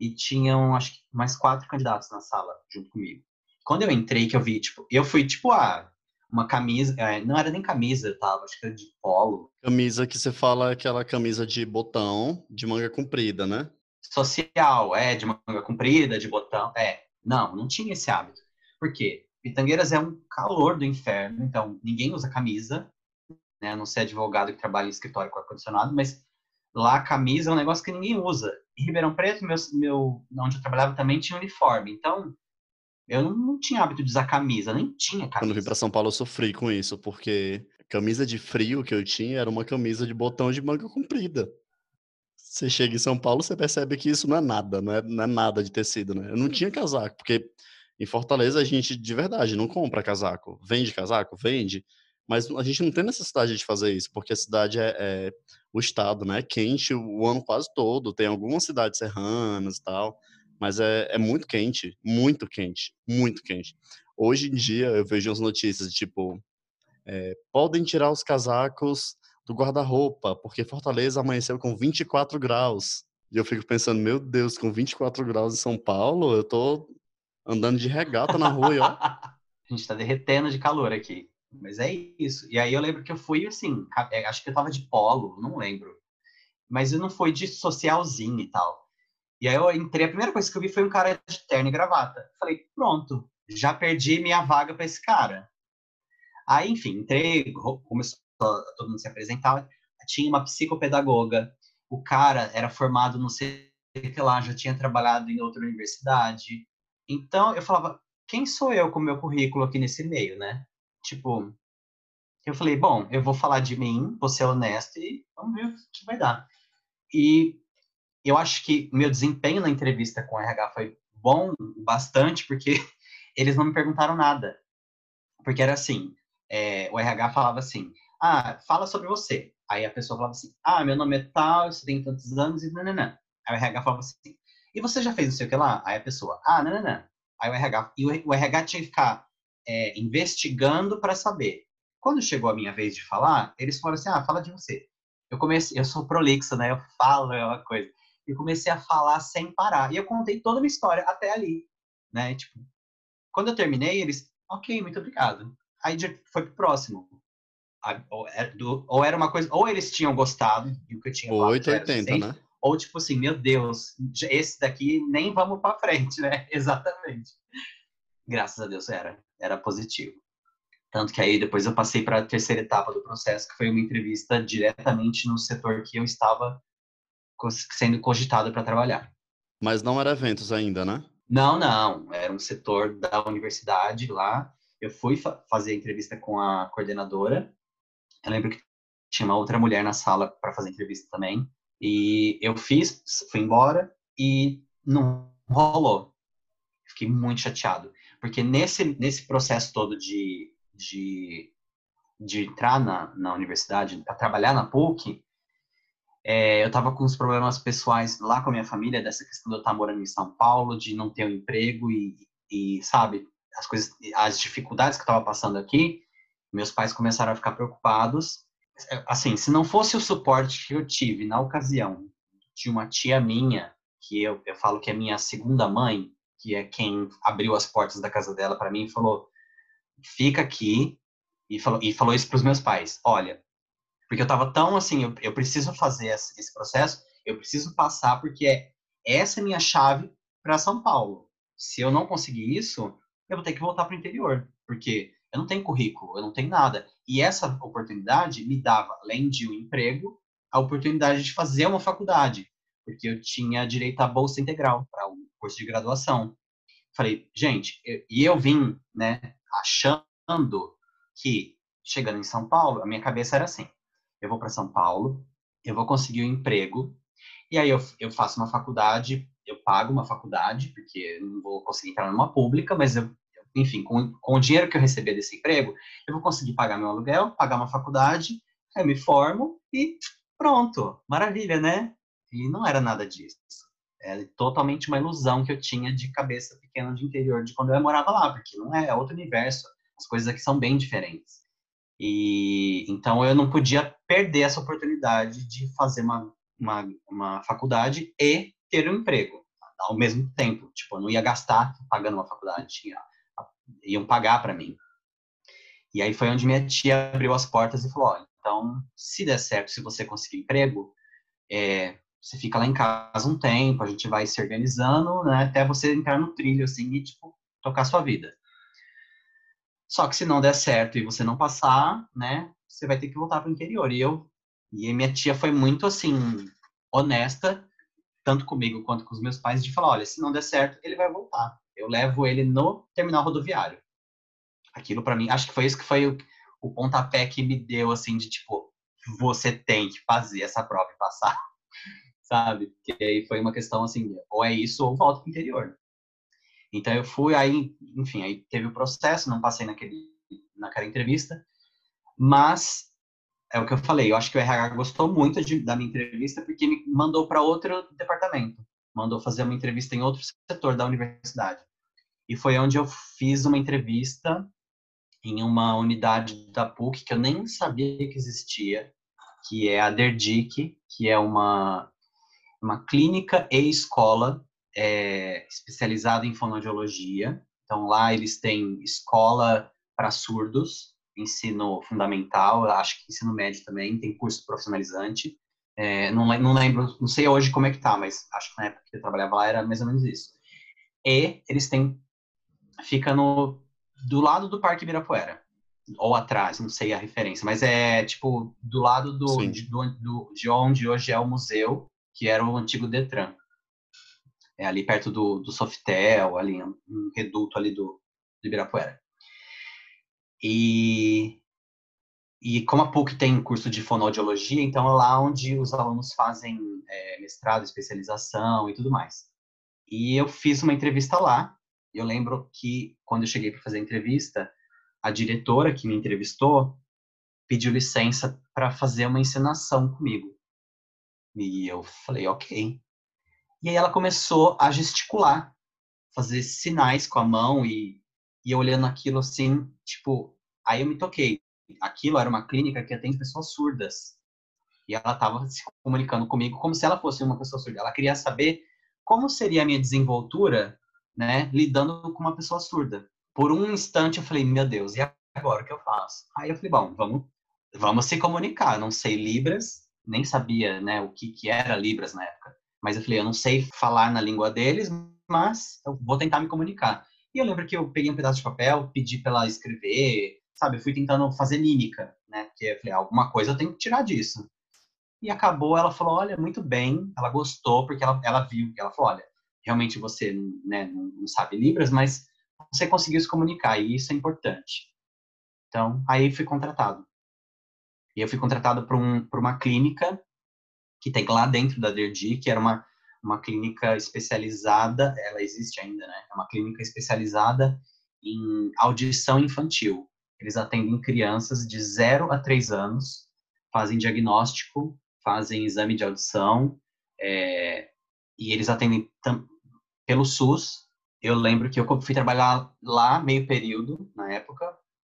E tinham, acho que, mais quatro candidatos na sala junto comigo. Quando eu entrei, que eu vi, tipo, eu fui, tipo, ah, uma camisa, é, não era nem camisa, eu tava, acho que era de polo. Camisa que você fala aquela camisa de botão, de manga comprida, né? Social, é, de manga comprida, de botão, é. Não, não tinha esse hábito. Por quê? Pitangueiras é um calor do inferno, então ninguém usa camisa, né? A não ser advogado que trabalha em escritório com ar-condicionado, mas lá a camisa é um negócio que ninguém usa. Em Ribeirão Preto, meu, meu, onde eu trabalhava também tinha uniforme, então eu não, não tinha hábito de usar camisa, nem tinha camisa. Quando eu vim para São Paulo eu sofri com isso, porque camisa de frio que eu tinha era uma camisa de botão de manga comprida. Você chega em São Paulo, você percebe que isso não é nada, não é, não é nada de tecido, né? Eu não tinha casaco, porque em Fortaleza a gente de verdade não compra casaco. Vende casaco? Vende. Mas a gente não tem necessidade de fazer isso, porque a cidade é, é o estado, né? É quente o ano quase todo. Tem algumas cidades serranas e tal, mas é, é muito quente, muito quente, muito quente. Hoje em dia eu vejo as notícias de tipo, é, podem tirar os casacos do guarda-roupa, porque Fortaleza amanheceu com 24 graus. E eu fico pensando, meu Deus, com 24 graus em São Paulo, eu tô andando de regata na rua ó. a gente tá derretendo de calor aqui. Mas é isso. E aí eu lembro que eu fui assim, é, acho que eu tava de polo, não lembro. Mas eu não fui de socialzinho e tal. E aí eu entrei, a primeira coisa que eu vi foi um cara de terno e gravata. Falei, pronto, já perdi minha vaga para esse cara. Aí, enfim, entrei, começou todo mundo se apresentar. Tinha uma psicopedagoga, o cara era formado no sei que lá, já tinha trabalhado em outra universidade. Então eu falava, quem sou eu com o meu currículo aqui nesse meio, né? Tipo, eu falei, bom, eu vou falar de mim, vou ser honesto e vamos ver o que vai dar. E eu acho que meu desempenho na entrevista com o RH foi bom bastante, porque eles não me perguntaram nada. Porque era assim, é, o RH falava assim, ah, fala sobre você. Aí a pessoa falava assim, ah, meu nome é tal, você tem tantos anos e nananã. Aí o RH falava assim, e você já fez não sei o que lá? Aí a pessoa, ah, nananã. Aí o RH, e o, RH tinha que ficar é, investigando para saber. Quando chegou a minha vez de falar, eles falaram assim, ah, fala de você. Eu comecei, eu sou prolixo, né? Eu falo, é uma coisa. E comecei a falar sem parar. E eu contei toda a minha história até ali, né? Tipo, quando eu terminei, eles, ok, muito obrigado. Aí foi pro próximo. É, ou era uma coisa, ou eles tinham gostado do que eu tinha falado. 880, né? Ou tipo assim, meu Deus, esse daqui nem vamos para frente, né? Exatamente. Graças a Deus era, era positivo. Tanto que aí depois eu passei para a terceira etapa do processo, que foi uma entrevista diretamente no setor que eu estava sendo cogitado para trabalhar. Mas não era eventos ainda, né? Não, não. Era um setor da universidade lá. Eu fui fa fazer a entrevista com a coordenadora. Eu lembro que tinha uma outra mulher na sala para fazer entrevista também. E eu fiz, fui embora e não rolou. Fiquei muito chateado. Porque nesse, nesse processo todo de, de, de entrar na, na universidade, para trabalhar na PUC, é, eu estava com uns problemas pessoais lá com a minha família, dessa questão de eu estar morando em São Paulo, de não ter um emprego e, e sabe, as coisas, as dificuldades que eu estava passando aqui, meus pais começaram a ficar preocupados. Assim, se não fosse o suporte que eu tive na ocasião de uma tia minha, que eu, eu falo que é minha segunda mãe, que é quem abriu as portas da casa dela para mim e falou: fica aqui, e falou, e falou isso para os meus pais: olha, porque eu estava tão assim, eu, eu preciso fazer esse, esse, processo, eu preciso passar, porque é, essa é minha chave para São Paulo. Se eu não conseguir isso, eu vou ter que voltar para o interior, porque eu não tenho currículo, eu não tenho nada. E essa oportunidade me dava, além de um emprego, a oportunidade de fazer uma faculdade, porque eu tinha direito à bolsa integral para o um curso de graduação. Falei, gente, eu, e eu vim, né, achando que chegando em São Paulo, a minha cabeça era assim: eu vou para São Paulo, eu vou conseguir um emprego, e aí eu, eu faço uma faculdade, eu pago uma faculdade, porque não vou conseguir entrar numa pública, mas eu, enfim, com, com o dinheiro que eu receber desse emprego, eu vou conseguir pagar meu aluguel, pagar uma faculdade, eu me formo e pronto, maravilha, né? E não era nada disso. Era totalmente uma ilusão que eu tinha de cabeça pequena de interior de quando eu morava lá, porque não é, é outro universo. As coisas aqui são bem diferentes. E então eu não podia perder essa oportunidade de fazer uma, uma, uma faculdade e ter um emprego ao mesmo tempo. Tipo, eu não ia gastar pagando uma faculdade, tinha, iam pagar para mim. E aí foi onde minha tia abriu as portas e falou: olha, então, se der certo, se você conseguir emprego, é, você fica lá em casa um tempo, a gente vai se organizando, né, até você entrar no trilho, assim, e, tipo, tocar sua vida. Só que se não der certo e você não passar, né, você vai ter que voltar para o interior. E eu e minha tia foi muito assim honesta, tanto comigo quanto com os meus pais, de falar, olha, se não der certo, ele vai voltar. Eu levo ele no terminal rodoviário. Aquilo para mim, acho que foi isso que foi o, o pontapé que me deu assim de tipo, você tem que fazer essa prova e passar, sabe? Que aí foi uma questão assim, ou é isso ou volta para o interior. Então eu fui aí, enfim, aí teve o processo, não passei naquele, naquela entrevista, mas é o que eu falei, eu acho que o RH gostou muito de, da minha entrevista porque me mandou para outro departamento, mandou fazer uma entrevista em outro setor da universidade. E foi onde eu fiz uma entrevista em uma unidade da PUC que eu nem sabia que existia, que é a DERDIC, que é uma, uma clínica e escola é especializado em fonoaudiologia. Então, lá eles têm escola para surdos, ensino fundamental, acho que ensino médio também, tem curso profissionalizante. É, não, não lembro, não sei hoje como é que tá, mas acho que na época que eu trabalhava lá era mais ou menos isso. E eles têm, fica no, do lado do Parque Ibirapuera, ou atrás, não sei a referência, mas é tipo do lado do, de, do, do, de onde hoje é o museu, que era o antigo Detran. É ali perto do, do Softel, ali um, reduto ali do, do Ibirapuera. E e como a PUC tem curso de fonoaudiologia, então é lá onde os alunos fazem é, mestrado, especialização e tudo mais. E eu fiz uma entrevista lá. Eu lembro que quando eu cheguei para fazer a entrevista, a diretora que me entrevistou pediu licença para fazer uma encenação comigo. E eu falei, ok. E aí ela começou a gesticular, fazer sinais com a mão e, e olhando aquilo assim, tipo, aí eu me toquei aquilo era uma clínica que atende pessoas surdas. E ela estava se comunicando comigo como se ela fosse uma pessoa surda. Ela queria saber como seria a minha desenvoltura, né, lidando com uma pessoa surda. Por um instante eu falei, meu Deus, e agora o que eu faço? Aí eu falei, bom, vamos, vamos se comunicar. não sei Libras, nem sabia, né, o que, que era Libras na época. Mas eu falei, eu não sei falar na língua deles, mas eu vou tentar me comunicar. E eu lembro que eu peguei um pedaço de papel, pedi para ela escrever, sabe, eu fui tentando fazer mímica, né? Porque eu falei, alguma coisa eu tenho que tirar disso. E acabou, ela falou, olha, muito bem, ela gostou, porque ela, ela viu, ela falou, olha, realmente você né, não sabe Libras, mas você conseguiu se comunicar, e isso é importante. Então, aí fui contratado. E eu fui contratado para um, uma clínica que tem lá dentro da Derdi, que era uma, uma clínica especializada, ela existe ainda, né? É uma clínica especializada em audição infantil. Eles atendem crianças de 0 a 3 anos, fazem diagnóstico, fazem exame de audição, é, e eles atendem pelo SUS. Eu lembro que eu fui trabalhar lá meio período, na época,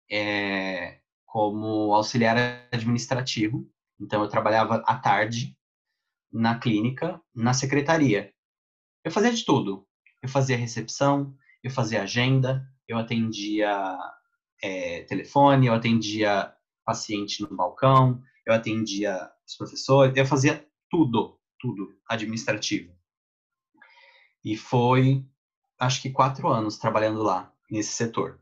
é, como auxiliar administrativo. Então, eu trabalhava à tarde na clínica, na secretaria. Eu fazia de tudo. Eu fazia recepção, eu fazia agenda, eu atendia é, telefone, eu atendia paciente no balcão, eu atendia os professores, eu fazia tudo, tudo administrativo. E foi, acho que quatro anos trabalhando lá, nesse setor.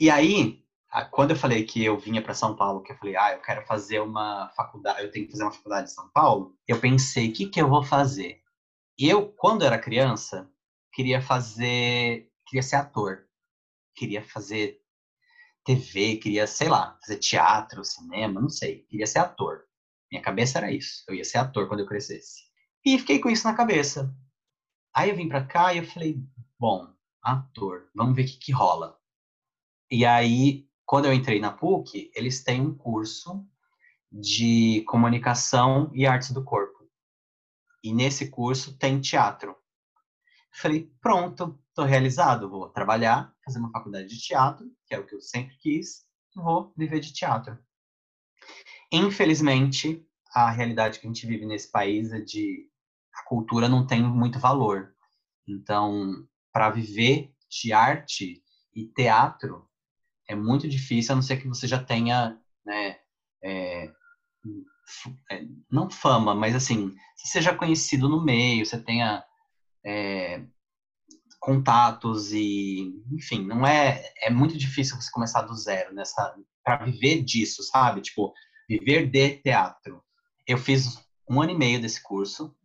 E aí, quando eu falei que eu vinha para São Paulo, que eu falei, ah, eu quero fazer uma faculdade, eu tenho que fazer uma faculdade em São Paulo, eu pensei, o que, que eu vou fazer? Eu, quando era criança, queria fazer, queria ser ator, queria fazer TV, queria, sei lá, fazer teatro, cinema, não sei. Queria ser ator. Minha cabeça era isso. Eu ia ser ator quando eu crescesse. E fiquei com isso na cabeça. Aí eu vim pra cá e eu falei, bom, ator, vamos ver o que, que rola. E aí, quando eu entrei na PUC, eles têm um curso de comunicação e artes do corpo. E nesse curso tem teatro. Falei, pronto, estou realizado, vou trabalhar, fazer uma faculdade de teatro, que é o que eu sempre quis, vou viver de teatro. Infelizmente, a realidade que a gente vive nesse país é de a cultura não tem muito valor. Então, para viver de arte e teatro é muito difícil, a não ser que você já tenha, né, é, é não fama, mas assim, se seja conhecido no meio, você tenha é, contatos e, enfim, não é é muito difícil você começar do zero nessa para viver disso, sabe? Tipo, viver de teatro. Eu fiz um ano e meio desse curso,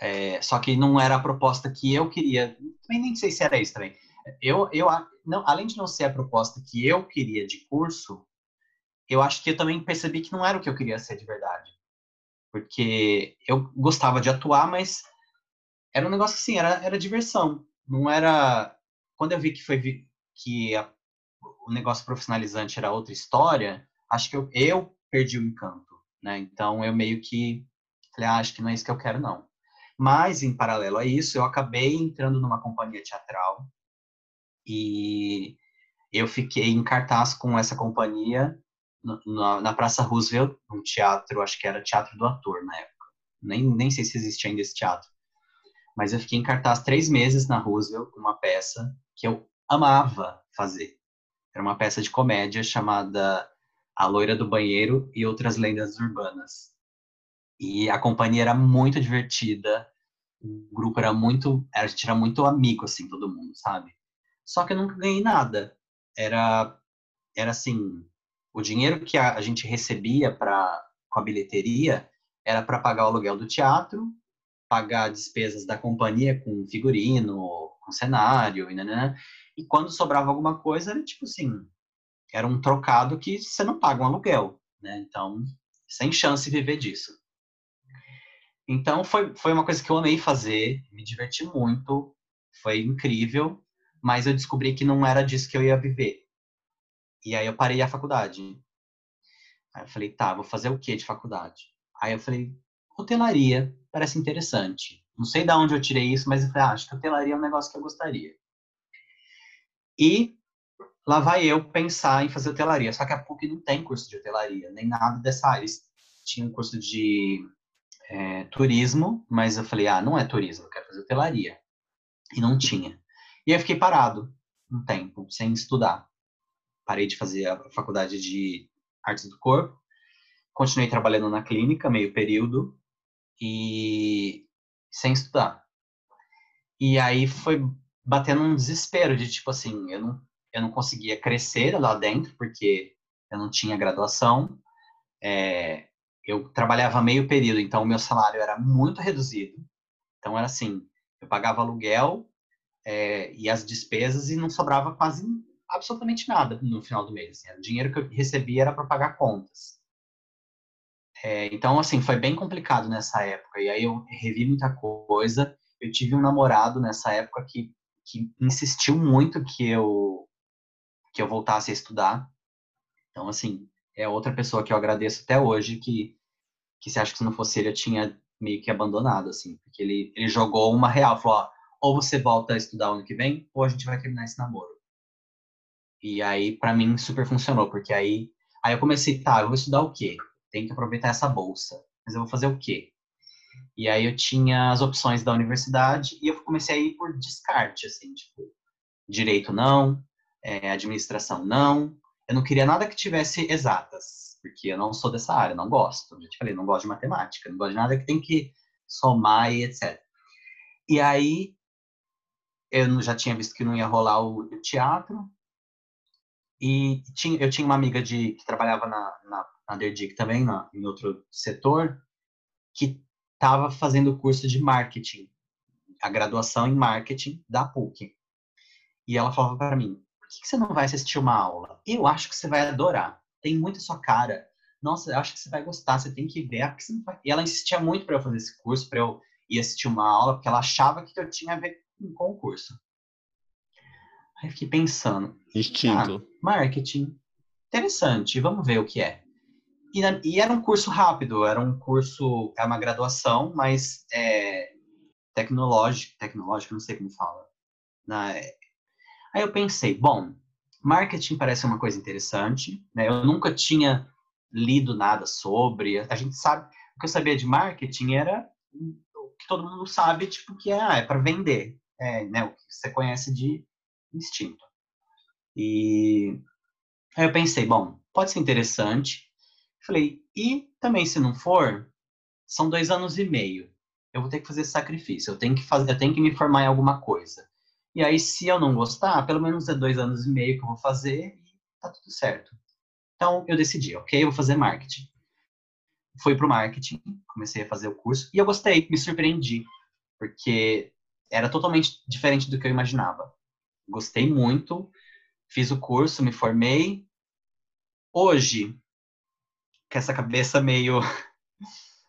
é, só que não era a proposta que eu queria. Também nem sei se era isso também. Eu, eu não, além de não ser a proposta que eu queria de curso, eu acho que eu também percebi que não era o que eu queria ser de verdade. Porque eu gostava de atuar, mas era um negócio assim, era, era diversão. Não era. Quando eu vi que foi que a, o negócio profissionalizante era outra história, acho que eu, eu perdi o encanto, né? Então eu meio que falei, ah, acho que não é isso que eu quero, não. Mas, em paralelo a isso, eu acabei entrando numa companhia teatral e eu fiquei em cartaz com essa companhia na, na Praça Roosevelt, um teatro, acho que era Teatro do Ator na época. Nem, nem sei se existe ainda esse teatro Mas eu fiquei em cartaz três meses na Roosevelt com uma peça que eu amava fazer. Era uma peça de comédia chamada A Loira do Banheiro e Outras Lendas Urbanas. E a companhia era muito divertida, o grupo era muito, a gente era muito amigo, assim, todo mundo, sabe? Só que eu nunca ganhei nada. Era, era assim, o dinheiro que a, gente recebia para com a bilheteria era para pagar o aluguel do teatro, pagar despesas da companhia com figurino, com cenário, e, né, e quando sobrava alguma coisa era tipo assim, era um trocado que você não paga um aluguel, né? Então, sem chance de viver disso. Então, foi, foi uma coisa que eu amei fazer, me diverti muito, foi incrível, mas eu descobri que não era disso que eu ia viver. E aí eu parei a faculdade. Aí eu falei, tá, vou fazer o que de faculdade? Aí eu falei, hotelaria, parece interessante. Não sei de onde eu tirei isso, mas eu falei, ah, acho que hotelaria é um negócio que eu gostaria. E lá vai eu pensar em fazer hotelaria. Só que a PUC não tem curso de hotelaria, nem nada dessa área. Eles tinham um curso de é, turismo, mas eu falei, ah, não é turismo, eu quero fazer hotelaria. E não tinha. E eu fiquei parado um tempo, sem estudar. Parei de fazer a faculdade de artes do corpo, continuei trabalhando na clínica, meio período, e sem estudar. E aí foi batendo um desespero de tipo assim, eu não, eu não conseguia crescer lá dentro porque eu não tinha graduação. É, eu trabalhava meio período, então o meu salário era muito reduzido. Então era assim, eu pagava aluguel é, e as despesas e não sobrava quase absolutamente nada no final do mês. O dinheiro que eu recebia era para pagar contas. É, então, assim, foi bem complicado nessa época. E aí eu revi muita coisa. Eu tive um namorado nessa época que, que insistiu muito que eu que eu voltasse a estudar. Então, assim, é outra pessoa que eu agradeço até hoje que que se acha que se não fosse ele eu tinha meio que abandonado, assim, porque ele, ele jogou uma real, falou, ó, ou você volta a estudar ano que vem, ou a gente vai terminar esse namoro. E aí, para mim, super funcionou, porque aí, aí eu comecei, tá, eu vou estudar o quê? Tem que aproveitar essa bolsa. Mas eu vou fazer o quê? E aí eu tinha as opções da universidade e eu comecei a ir por descarte, assim, tipo, direito não, é, administração não. Eu não queria nada que tivesse exatas, porque eu não sou dessa área, não gosto. Eu já te falei, não gosto de matemática, não gosto de nada que tem que somar e etc. E aí eu já tinha visto que não ia rolar o, teatro, e tinha, eu tinha uma amiga de, que trabalhava na, na, na Derdic também, na, em outro setor, que estava fazendo curso de marketing, a graduação em marketing da PUC. E ela falava para mim: que, que você não vai assistir uma aula? Eu acho que você vai adorar. Tem muito a sua cara. Nossa, eu acho que você vai gostar. Você tem que ver. E ela insistia muito para eu fazer esse curso, para eu ir assistir uma aula, porque ela achava que eu tinha a ver com o curso. Aí fiquei pensando. Instinto. Ah, marketing. Interessante, vamos ver o que é. E, e, era um curso rápido, era um curso, é uma graduação, mas é, tecnológico, tecnológico, não sei como fala. Na, aí eu pensei, bom, marketing parece uma coisa interessante, né? Eu nunca tinha lido nada sobre, a gente sabe, o que eu sabia de marketing era o que todo mundo sabe, tipo, que é, ah, é para vender, é, né? O que você conhece de instinto. E aí eu pensei, bom, pode ser interessante. Falei, e também se não for, são dois anos e meio. Eu vou ter que fazer sacrifício. Eu tenho que fazer, eu tenho que me formar em alguma coisa. E aí, se eu não gostar, pelo menos é dois anos e meio que eu vou fazer e tá tudo certo. Então eu decidi, ok, eu vou fazer marketing. Fui pro marketing, comecei a fazer o curso e eu gostei, me surpreendi, porque era totalmente diferente do que eu imaginava gostei muito, fiz o curso, me formei. Hoje, com essa cabeça meio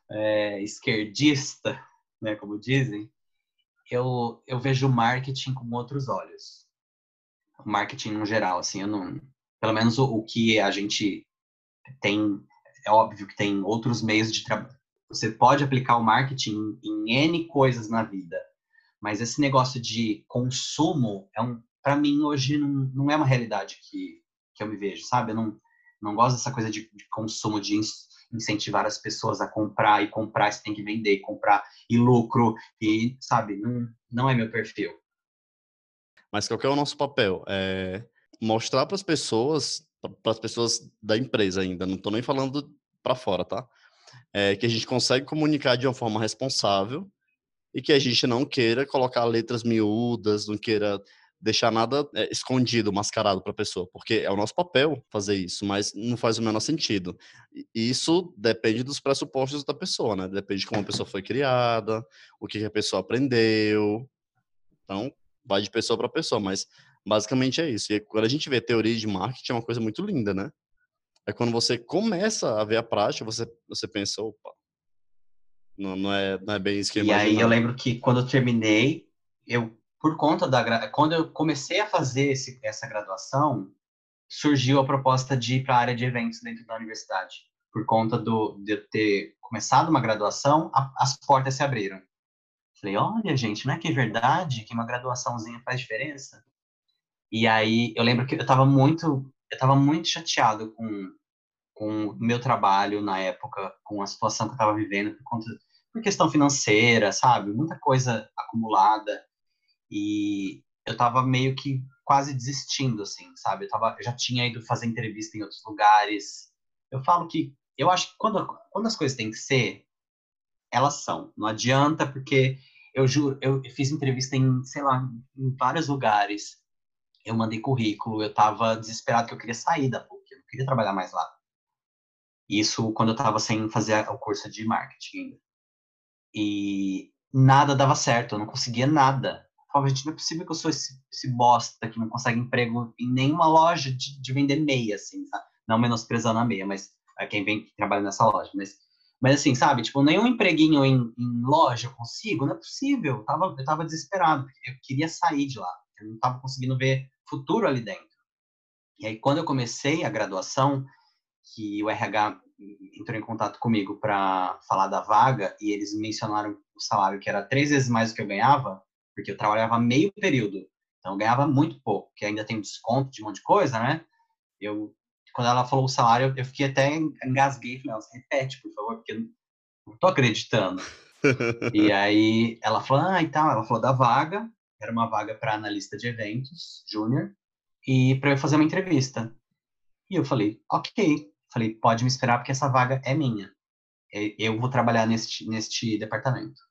é, esquerdista, né, como dizem, eu, eu vejo o marketing com outros olhos. O marketing no geral, assim, eu não, pelo menos o, o que a gente tem, é óbvio que tem outros meios de trabalho. Você pode aplicar o marketing em N coisas na vida, mas esse negócio de consumo é um, para mim hoje não, não é uma realidade que, que eu me vejo, sabe? Eu não, Não gosto dessa coisa de, de consumo, de incentivar as pessoas a comprar e comprar, você tem que vender, comprar e lucro e sabe, não, não é meu perfil. Mas qual é o nosso papel? É mostrar para as pessoas, para as pessoas da empresa ainda, não estou nem falando para fora, tá? É, que a gente consegue comunicar de uma forma responsável e que a gente não queira colocar letras miúdas, não queira deixar nada é, escondido, mascarado para a pessoa, porque é o nosso papel fazer isso, mas não faz o menor sentido. Isso depende dos pressupostos da pessoa, né? Depende de como a pessoa foi criada, o que a pessoa aprendeu. Então, vai de pessoa para pessoa, mas basicamente é isso. E quando a gente vê teoria de marketing, é uma coisa muito linda, né? É quando você começa a ver a prática, você, você pensa, opa, não, não, é, não é bem isso que eu E aí eu lembro que quando eu terminei, eu por conta da quando eu comecei a fazer esse, essa graduação, surgiu a proposta de ir para a área de eventos dentro da universidade. Por conta do, de eu ter começado uma graduação, a, as portas se abriram. Falei, olha, gente, não é que é verdade que uma graduaçãozinha faz diferença? E aí eu lembro que eu estava muito, eu estava muito chateado com com o meu trabalho na época, com a situação que eu estava vivendo por conta por questão financeira, sabe? Muita coisa acumulada. E eu tava meio que quase desistindo, assim, sabe? Eu, tava, eu já tinha ido fazer entrevista em outros lugares. Eu falo que eu acho que quando, quando as coisas têm que ser, elas são. Não adianta, porque eu juro, eu fiz entrevista em, sei lá, em vários lugares. Eu mandei currículo, eu tava desesperado que eu queria sair da PUC, eu não queria trabalhar mais lá. Isso quando eu tava sem fazer o curso de marketing ainda. E nada dava certo, eu não conseguia nada gente, não é possível que eu sou esse, esse bosta que não consegue emprego em nenhuma loja de, de vender meia, assim, sabe? Não menosprezando a meia, mas é quem vem que trabalha nessa loja, mas, mas assim, sabe? Tipo, nenhum empreguinho em, em loja eu consigo, não é possível. Eu tava, eu tava desesperado, porque eu queria sair de lá. Eu não tava conseguindo ver futuro ali dentro. E aí, quando eu comecei a graduação, que o RH entrou em contato comigo para falar da vaga e eles mencionaram o salário que era três vezes mais do que eu ganhava, porque eu trabalhava meio período, então eu ganhava muito pouco, que ainda tem desconto de um monte de coisa, né? Eu, quando ela falou o salário, eu fiquei até engasguei, falei, repete, por favor, porque eu não tô acreditando. e aí ela falou, ah, e tal, ela falou da vaga, era uma vaga para analista de eventos, júnior, e para eu fazer uma entrevista. E eu falei, ok. Falei, pode me esperar porque essa vaga é minha. Eu vou trabalhar neste, neste departamento.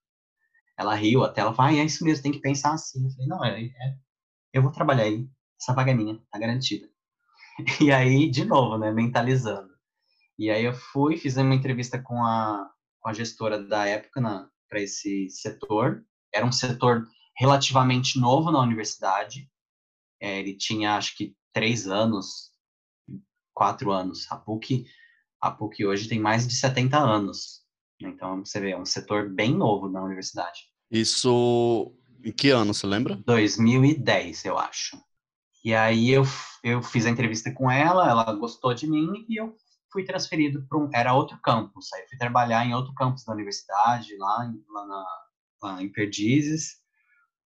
Ela riu até, ela falou, ah, é isso mesmo, tem que pensar assim. Eu falei, não, é, é, eu vou trabalhar aí, essa vaga é minha, tá garantida. E aí, de novo, né, mentalizando. E aí eu fui, fiz uma entrevista com a, com a gestora da época para esse setor. Era um setor relativamente novo na universidade. É, ele tinha, acho que, três anos, quatro anos. A PUC, a PUC hoje tem mais de 70 anos. Então, você vê, é um setor bem novo na universidade. Isso em que ano, você lembra? 2010, eu acho. E aí eu, eu fiz a entrevista com ela, ela gostou de mim e eu fui transferido para um. Era outro campus. Aí eu fui trabalhar em outro campus da universidade, lá, lá, na, lá em Perdizes.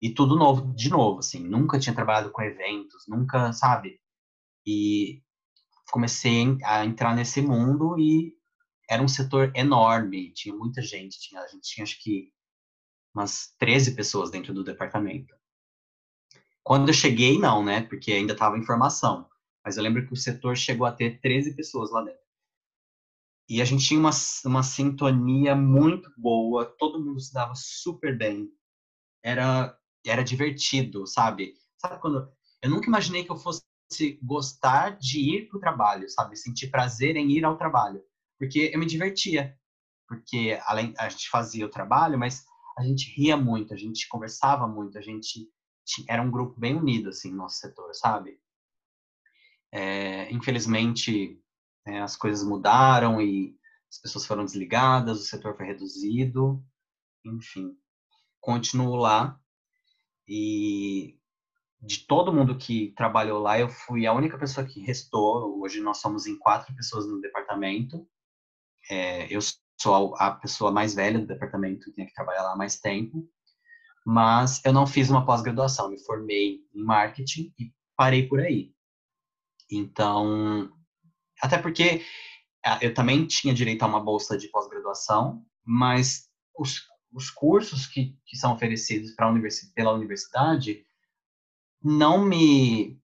E tudo novo, de novo, assim. Nunca tinha trabalhado com eventos, nunca, sabe? E comecei a entrar nesse mundo e era um setor enorme, tinha muita gente, tinha, a gente tinha acho que umas 13 pessoas dentro do departamento. Quando eu cheguei, não, né? Porque ainda estava em formação. Mas eu lembro que o setor chegou a ter 13 pessoas lá dentro. E a gente tinha uma, uma sintonia muito boa, todo mundo se dava super bem. Era, era divertido, sabe? Sabe quando. Eu nunca imaginei que eu fosse gostar de ir para o trabalho, sabe? Sentir prazer em ir ao trabalho. Porque eu me divertia. Porque além a gente fazia o trabalho, mas a gente ria muito, a gente conversava muito, a gente tinha, era um grupo bem unido, assim, no nosso setor, sabe? É, infelizmente, é, as coisas mudaram e as pessoas foram desligadas, o setor foi reduzido, enfim. Continuo lá e de todo mundo que trabalhou lá, eu fui a única pessoa que restou. Hoje nós somos em quatro pessoas no departamento. É, eu sou a, pessoa mais velha do departamento, tinha que trabalhar lá mais tempo, mas eu não fiz uma pós-graduação, me formei em marketing e parei por aí. Então, Até porque eu também tinha direito a uma bolsa de pós-graduação, mas os, os cursos que, que são oferecidos pra universi pela universidade não me.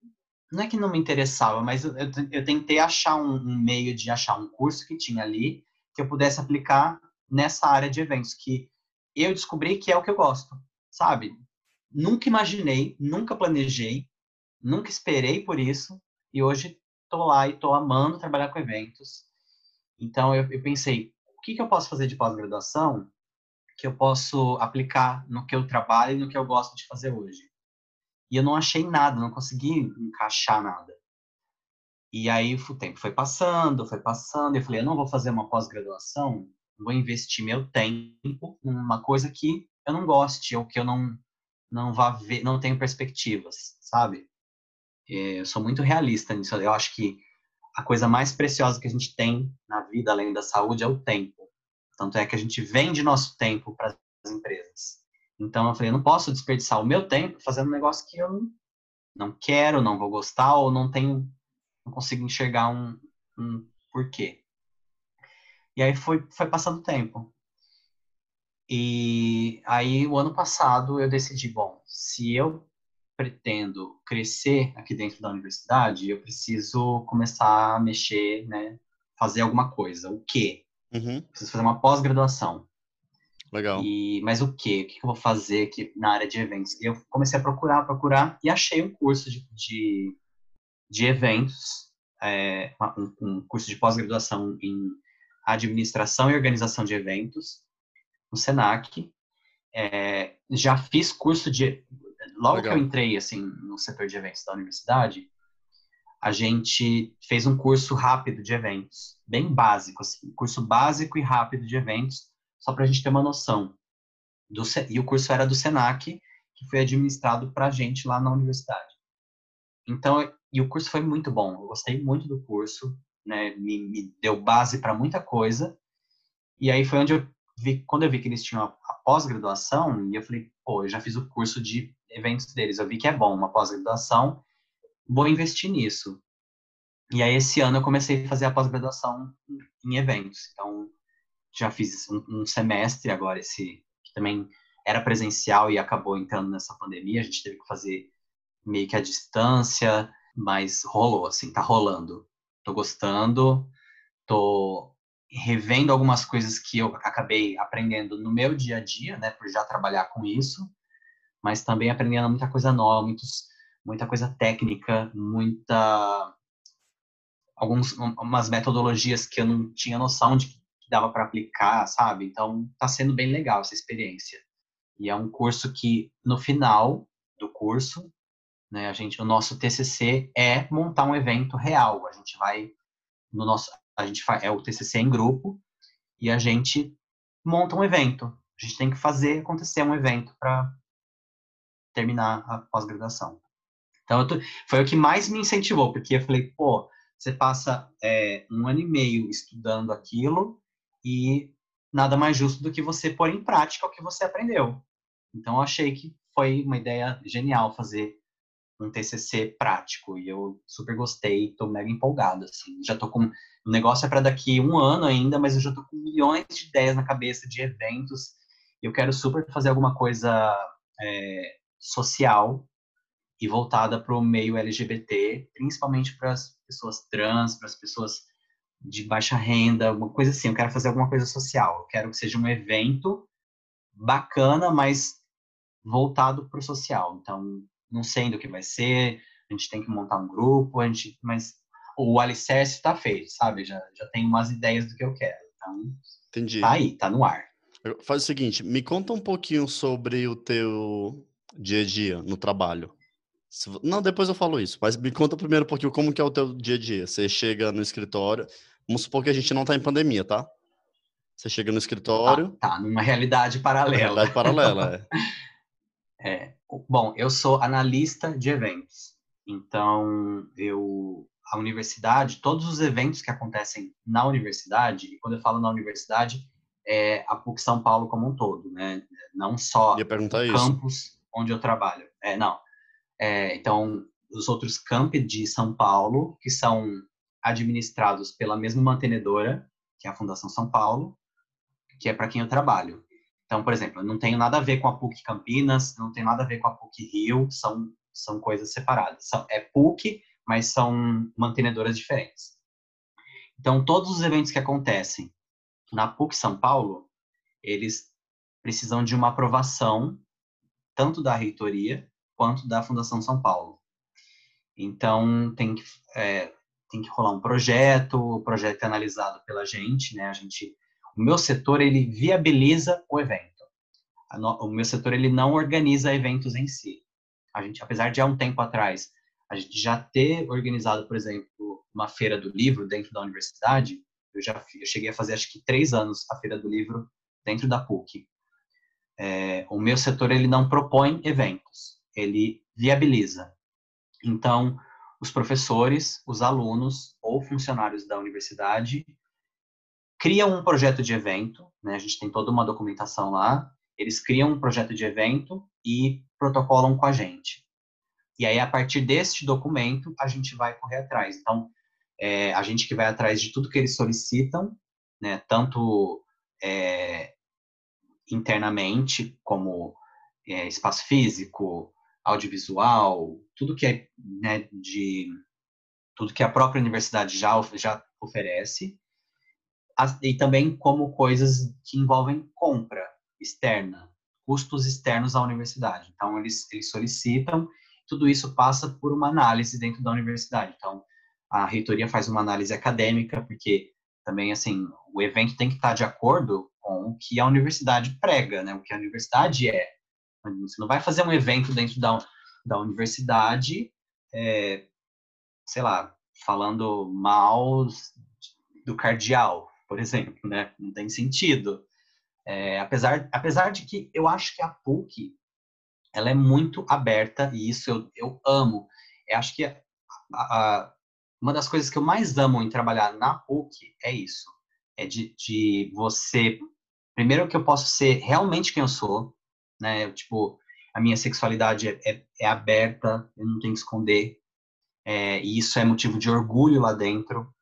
Não é que não me interessava, mas eu, eu, eu tentei achar um, um, meio de achar um curso que tinha ali que eu pudesse aplicar nessa área de eventos, que eu descobri que é o que eu gosto, sabe? Nunca imaginei, nunca planejei, nunca esperei por isso, e hoje tô lá e tô amando trabalhar com eventos. Então eu, eu pensei, o que, que eu posso fazer de pós-graduação que eu posso aplicar no que eu trabalho e no que eu gosto de fazer hoje? E eu não achei nada, não consegui encaixar nada. E aí o tempo foi passando, foi passando, eu falei, eu não vou fazer uma pós-graduação, vou investir meu tempo numa coisa que eu não goste ou que eu não não vá ver, não tenho perspectivas, sabe? É, eu sou muito realista nisso. Eu acho que a coisa mais preciosa que a gente tem na vida, além da saúde, é o tempo. Tanto é que a gente vende nosso tempo para as empresas. Então eu falei, eu não posso desperdiçar o meu tempo fazendo um negócio que eu não quero, não vou gostar ou não tenho, não consigo enxergar um, um porquê. E aí foi, foi passando o tempo. E aí o ano passado eu decidi, bom, se eu pretendo crescer aqui dentro da universidade, eu preciso começar a mexer, né, fazer alguma coisa. O quê? Uhum. Preciso fazer uma pós-graduação. Legal. E, mas o quê? O que eu vou fazer aqui na área de eventos? Eu comecei a procurar, procurar, e achei um curso de, de, de eventos, é, um, um, curso de pós-graduação em administração e organização de eventos, no Senac. É, já fiz curso de. Logo Legal. que eu entrei assim no setor de eventos da universidade, a gente fez um curso rápido de eventos, bem básico, assim, curso básico e rápido de eventos, só para a gente ter uma noção. Do, e o curso era do Senac, que foi administrado para a gente lá na universidade. Então, e o curso foi muito bom, eu gostei muito do curso, né, me, me deu base para muita coisa, e aí foi onde eu vi, quando eu vi que eles tinham a, a pós-graduação, e eu falei, pô, eu já fiz o curso de eventos deles, eu vi que é bom, uma pós-graduação, vou investir nisso. E aí esse ano eu comecei a fazer a pós-graduação em eventos, então já fiz um, um semestre agora, esse que também era presencial e acabou entrando nessa pandemia, a gente teve que fazer meio que à distância, mas rolou, assim, tá rolando. Tô gostando, tô revendo algumas coisas que eu acabei aprendendo no meu dia a dia, né, por já trabalhar com isso, mas também aprendendo muita coisa nova, muitos, muita coisa técnica, muita algumas umas metodologias que eu não tinha noção de dava para aplicar, sabe? Então, tá sendo bem legal essa experiência. E é um curso que, no final do curso, né, a gente, o nosso TCC é montar um evento real. A gente vai, no nosso, a gente faz, é o TCC em grupo, e a gente monta um evento. A gente tem que fazer acontecer um evento para terminar a pós-graduação. Então, tô, foi o que mais me incentivou, porque eu falei, pô, você passa é, um ano e meio estudando aquilo, e nada mais justo do que você pôr em prática o que você aprendeu. Então, eu achei que foi uma ideia genial fazer um TCC prático e eu super gostei, estou mega empolgado, assim. Já tô com o negócio é para daqui um ano ainda, mas eu já tô com milhões de ideias na cabeça de eventos. Eu quero super fazer alguma coisa é, social e voltada para o meio LGBT, principalmente para as pessoas trans, para as pessoas de baixa renda, uma coisa assim. Eu quero fazer alguma coisa social. Eu quero que seja um evento bacana, mas voltado para o social. Então, não sei ainda o que vai ser. A gente tem que montar um grupo, a gente, mas o alicerce está feito, sabe? Já, já tenho umas ideias do que eu quero. Então, Entendi. tá aí, tá no ar. Faz o seguinte, me conta um pouquinho sobre o teu dia a dia no trabalho. Não, depois eu falo isso, mas me conta primeiro um pouquinho como que é o teu dia a dia. Você chega no escritório, Vamos supor que a gente não está em pandemia, tá? Você chega no escritório. Tá, tá numa realidade paralela. Realidade paralela, é. é. Bom, eu sou analista de eventos. Então, eu a universidade, todos os eventos que acontecem na universidade, e quando eu falo na universidade, é a PUC São Paulo como um todo, né? Não só o campus isso. onde eu trabalho. É, não. É, então, os outros campi de São Paulo, que são administrados pela mesma mantenedora, que é a Fundação São Paulo, que é para quem eu trabalho. Então, por exemplo, eu não tenho nada a ver com a PUC Campinas, não tem nada a ver com a PUC Rio, são, são coisas separadas. São, é PUC, mas são mantenedoras diferentes. Então, todos os eventos que acontecem na PUC São Paulo, eles precisam de uma aprovação tanto da reitoria quanto da Fundação São Paulo. Então, tem que, é, tem que rolar um projeto, o projeto é analisado pela gente, né? A gente, o meu setor, ele viabiliza o evento. O meu setor, ele não organiza eventos em si. A gente, apesar de há um tempo atrás, a gente já ter organizado, por exemplo, uma feira do livro dentro da universidade, eu já eu cheguei a fazer, acho que, três anos a feira do livro dentro da PUC. É, o meu setor, ele não propõe eventos, ele viabiliza. Então, os professores, os alunos ou funcionários da universidade criam um projeto de evento, né? A gente tem toda uma documentação lá. Eles criam um projeto de evento e protocolam com a gente. E aí, a partir deste documento, a gente vai correr atrás. Então, é, a gente que vai atrás de tudo que eles solicitam, né? Tanto é, internamente, como é, espaço físico, audiovisual, tudo que é né, de tudo que a própria universidade já já oferece e também como coisas que envolvem compra externa, custos externos à universidade. Então eles eles solicitam, tudo isso passa por uma análise dentro da universidade. Então a reitoria faz uma análise acadêmica porque também assim o evento tem que estar de acordo com o que a universidade prega, né? O que a universidade é. Você não vai fazer um evento dentro da, da universidade, é, sei lá, falando mal do cardeal, por exemplo, né? Não tem sentido. É, apesar, apesar de que eu acho que a PUC ela é muito aberta e isso eu, eu amo. Eu acho que a, a, uma das coisas que eu mais amo em trabalhar na PUC é isso. É de, de você. Primeiro, que eu posso ser realmente quem eu sou, né? Eu, tipo, a minha sexualidade é, é, é, aberta, eu não tenho que esconder. É, e isso é motivo de orgulho lá dentro.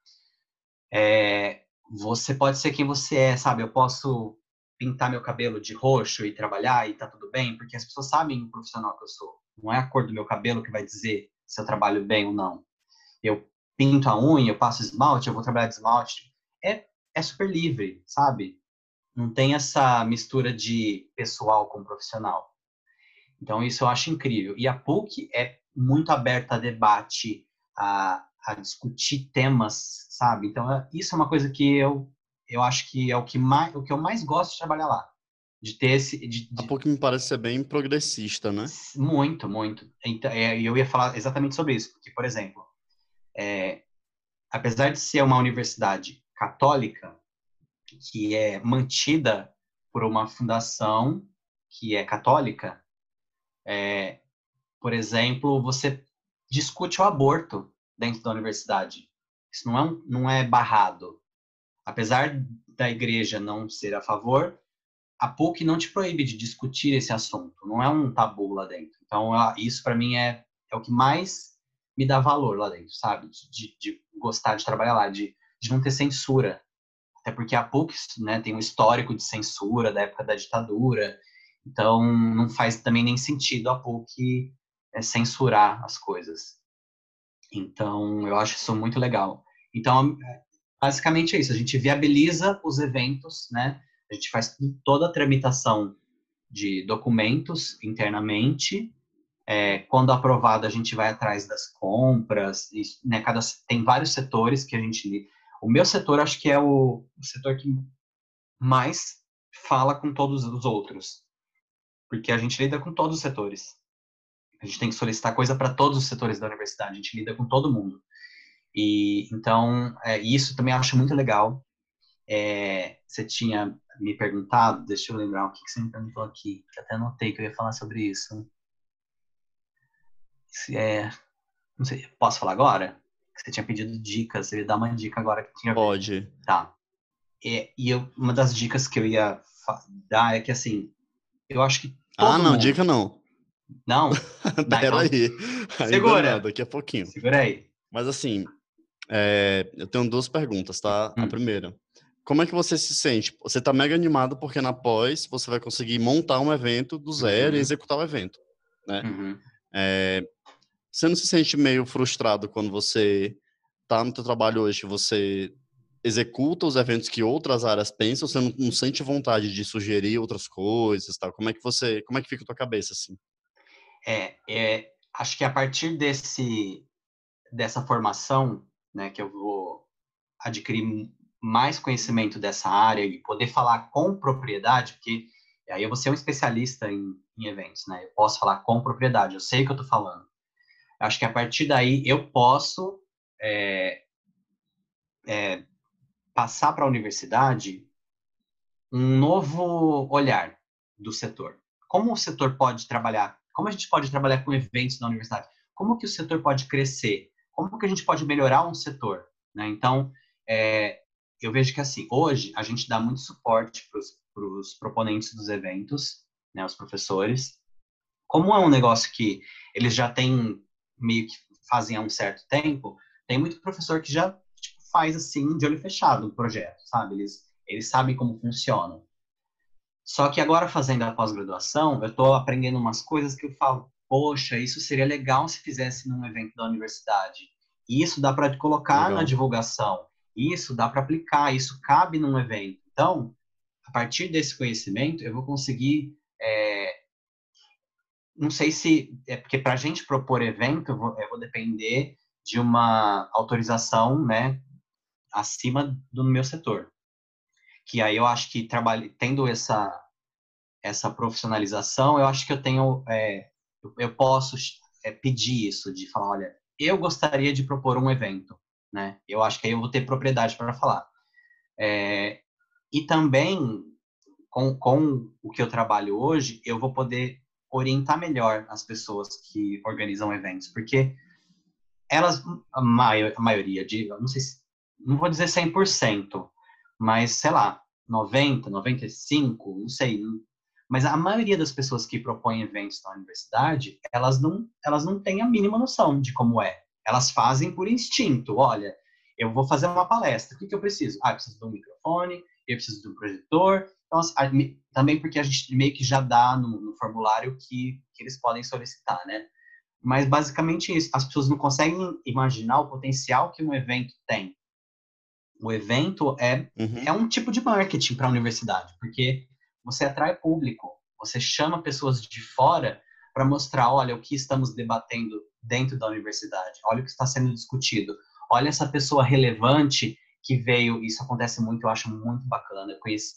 É, você pode ser quem você é, sabe? Eu posso pintar meu cabelo de roxo e trabalhar e tá tudo bem, porque as pessoas sabem o profissional que eu sou. Não é a cor do meu cabelo que vai dizer se eu trabalho bem ou não. Eu pinto a unha, eu passo esmalte, eu vou trabalhar de esmalte. É, é super livre, sabe? não tem essa mistura de pessoal com profissional. Então, isso eu acho incrível. E a PUC é muito aberta a debate, a, a discutir temas, sabe? Então, é, isso é uma coisa que eu, eu acho que é o que, mais, o que eu mais gosto de trabalhar lá. De ter esse. De, de... A PUC me parece ser bem progressista, né? Muito, muito. Então, é, eu ia falar exatamente sobre isso, porque, por exemplo, é, apesar de ser uma universidade católica, que é mantida por uma fundação que é católica, é, por exemplo, você discute o aborto dentro da universidade. Isso não é, um, não é barrado. Apesar da igreja não ser a favor, a PUC não te proíbe de discutir esse assunto. Não é um tabu lá dentro. Então, isso para mim é, é o que mais me dá valor lá dentro, sabe? De, de gostar de trabalhar lá, de, de não ter censura até porque a PUC né, tem um histórico de censura da época da ditadura, então não faz também nem sentido a PUC é, censurar as coisas. Então, eu acho isso muito legal. Então, basicamente é isso, a gente viabiliza os eventos, né? A gente faz toda a tramitação de documentos internamente. É, quando aprovado, a gente vai atrás das compras. E, né, cada, tem vários setores que a gente o meu setor acho que é o, o setor que mais fala com todos os outros, porque a gente lida com todos os setores. A gente tem que solicitar coisa para todos os setores da universidade. A gente lida com todo mundo. E então é, isso também acho muito legal. É, você tinha me perguntado, deixa eu lembrar o que, que você me perguntou aqui, que até anotei que eu ia falar sobre isso. Se é, não sei, posso falar agora? Você tinha pedido dicas, eu ia dar uma dica agora que tinha. Pode. Tá. E, e eu, uma das dicas que eu ia dar é que, assim, eu acho que. ah, não, mundo... dica não. Não? Pera então... aí. Segura. Não, daqui a pouquinho. Segura aí. Mas, assim, É, eu tenho duas perguntas, tá? Hum. A primeira, como é que você se sente? Você tá mega animado porque na pós você vai conseguir montar um evento do zero uhum. e executar o evento, né? Uhum. É, você não se sente meio frustrado quando você tá no teu trabalho hoje, você executa os eventos que outras áreas pensam, você não, não sente vontade de sugerir outras coisas, tal? Como é que você, como é que fica a tua cabeça assim? É, é acho que a partir desse dessa formação, né, que eu vou adquirir mais conhecimento dessa área e poder falar com propriedade, porque aí eu vou ser um especialista em, em eventos, né? Eu posso falar com propriedade, eu sei o que eu estou falando. Acho que a partir daí eu posso é, é, passar para a universidade um novo olhar do setor. Como o setor pode trabalhar? Como a gente pode trabalhar com eventos na universidade? Como que o setor pode crescer? Como que a gente pode melhorar um setor? Né? Então, é, eu vejo que assim, hoje a gente dá muito suporte para os proponentes dos eventos, né, os professores. Como é um negócio que eles já têm meio que fazem há um certo tempo, tem muito professor que já tipo, faz assim de olho fechado o projeto, sabe? Eles eles sabem como funciona. Só que agora fazendo a pós-graduação, eu estou aprendendo umas coisas que eu falo, poxa, isso seria legal se fizesse num evento da universidade. Isso dá para colocar legal. na divulgação. Isso dá para aplicar, isso cabe num evento. Então, a partir desse conhecimento, eu vou conseguir. É, não sei se. É porque para a gente propor evento, eu vou, eu vou, depender de uma autorização né, acima do meu setor. Que aí eu acho que trabalho, tendo essa, essa profissionalização, eu acho que eu tenho. É, eu, posso é, pedir isso, de falar: olha, eu gostaria de propor um evento né? Eu acho que aí eu vou ter propriedade para falar. É, e também, com, com o que eu trabalho hoje, eu vou poder orientar melhor as pessoas que organizam eventos, porque elas, a, a maioria, de, não sei se, não vou dizer 100%, mas, sei lá, 90, 95, não sei, mas a maioria das pessoas que propõem eventos na universidade, elas não, elas não têm a mínima noção de como é. Elas fazem por instinto. Olha, eu vou fazer uma palestra. O que, que eu preciso? Ah, eu preciso de um microfone, eu preciso de um projetor. Então, assim, também porque a gente meio que já dá no, no formulário que, que eles podem solicitar, né? Mas basicamente isso. As pessoas não conseguem imaginar o potencial que um evento tem. O evento é, uhum. é um tipo de marketing para a universidade, porque você atrai público, você chama pessoas de fora para mostrar, olha, o que estamos debatendo dentro da universidade. Olha o que está sendo discutido. Olha essa pessoa relevante que veio. Isso acontece muito, eu acho muito bacana. Eu conheço,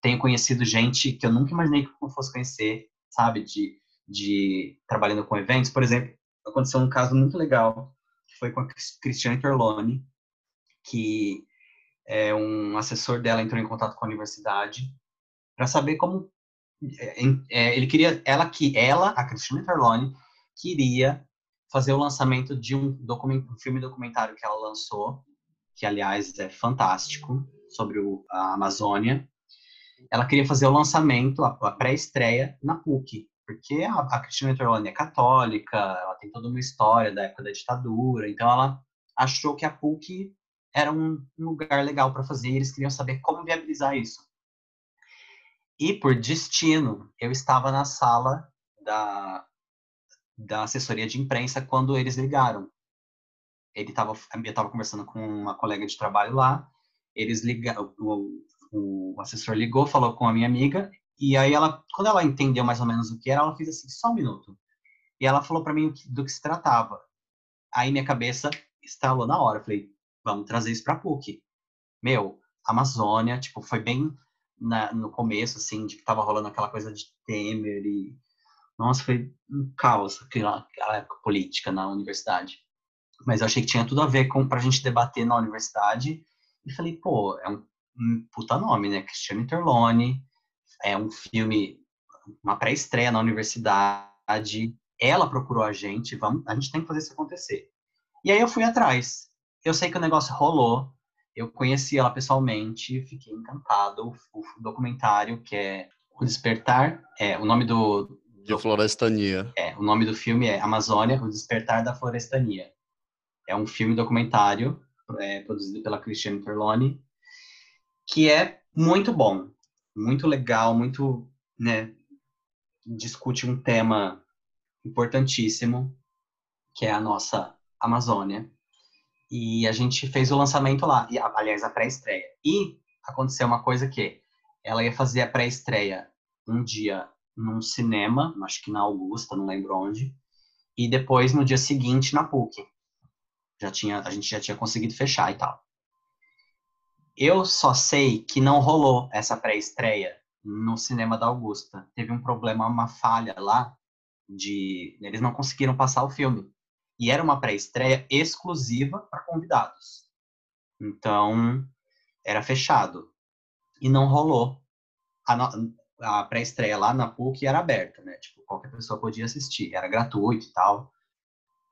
tenho conhecido gente que eu nunca imaginei que eu fosse conhecer, sabe? De, de trabalhando com eventos. Por exemplo, aconteceu um caso muito legal que foi com a Cristiane Terlone, que é um assessor dela entrou em contato com a universidade para saber como é, é, ele queria ela que ela a Cristiane Terlone queria fazer o lançamento de um, um filme documentário que ela lançou, que aliás é fantástico, sobre o, a Amazônia. Ela queria fazer o lançamento, a, a pré-estreia na PUC, porque a, a Cristina Torlone é católica, ela tem toda uma história da época da ditadura, então ela achou que a PUC era um, lugar legal para fazer, e eles queriam saber como viabilizar isso. E por destino, eu estava na sala da, da assessoria de imprensa quando eles ligaram. Ele tava, eu estava conversando com uma colega de trabalho lá, eles ligaram, o, o, assessor ligou, falou com a minha amiga, e aí ela, quando ela entendeu mais ou menos o que era, ela fez assim, só um minuto. E ela falou para mim do que se tratava. Aí minha cabeça estalou na hora, eu falei, vamos trazer isso para PUC. Meu, Amazônia, tipo, foi bem na, no começo, assim, de que tava rolando aquela coisa de Temer e nossa, foi um caos aquela, aquela época política na universidade. Mas eu achei que tinha tudo a ver com pra gente debater na universidade. E falei, pô, é um, um puta nome, né? Cristiano Interlone. É um filme, uma pré-estreia na universidade. Ela procurou a gente, vamos, a gente tem que fazer isso acontecer. E aí eu fui atrás. Eu sei que o negócio rolou. Eu conheci ela pessoalmente, fiquei encantado. O, o documentário que é O Despertar, é o nome do, de florestania. É, o nome do filme é Amazônia, o Despertar da Florestania. É um filme documentário é, produzido pela Cristiane Torloni, que é muito bom, muito legal, muito, né, discute um tema importantíssimo, que é a nossa Amazônia. E a gente fez o lançamento lá, e, aliás, a pré-estreia. E aconteceu uma coisa que ela ia fazer a pré-estreia um dia num cinema, acho que na Augusta, não lembro onde, e depois no dia seguinte na PUC. Já tinha, a gente já tinha conseguido fechar e tal. Eu só sei que não rolou essa pré-estreia no cinema da Augusta. Teve um problema, uma falha lá de eles não conseguiram passar o filme. E era uma pré-estreia exclusiva para convidados. Então, era fechado. E não rolou. A, a pré-estreia lá na PUC era aberta, né? Tipo, qualquer pessoa podia assistir, era gratuito e tal.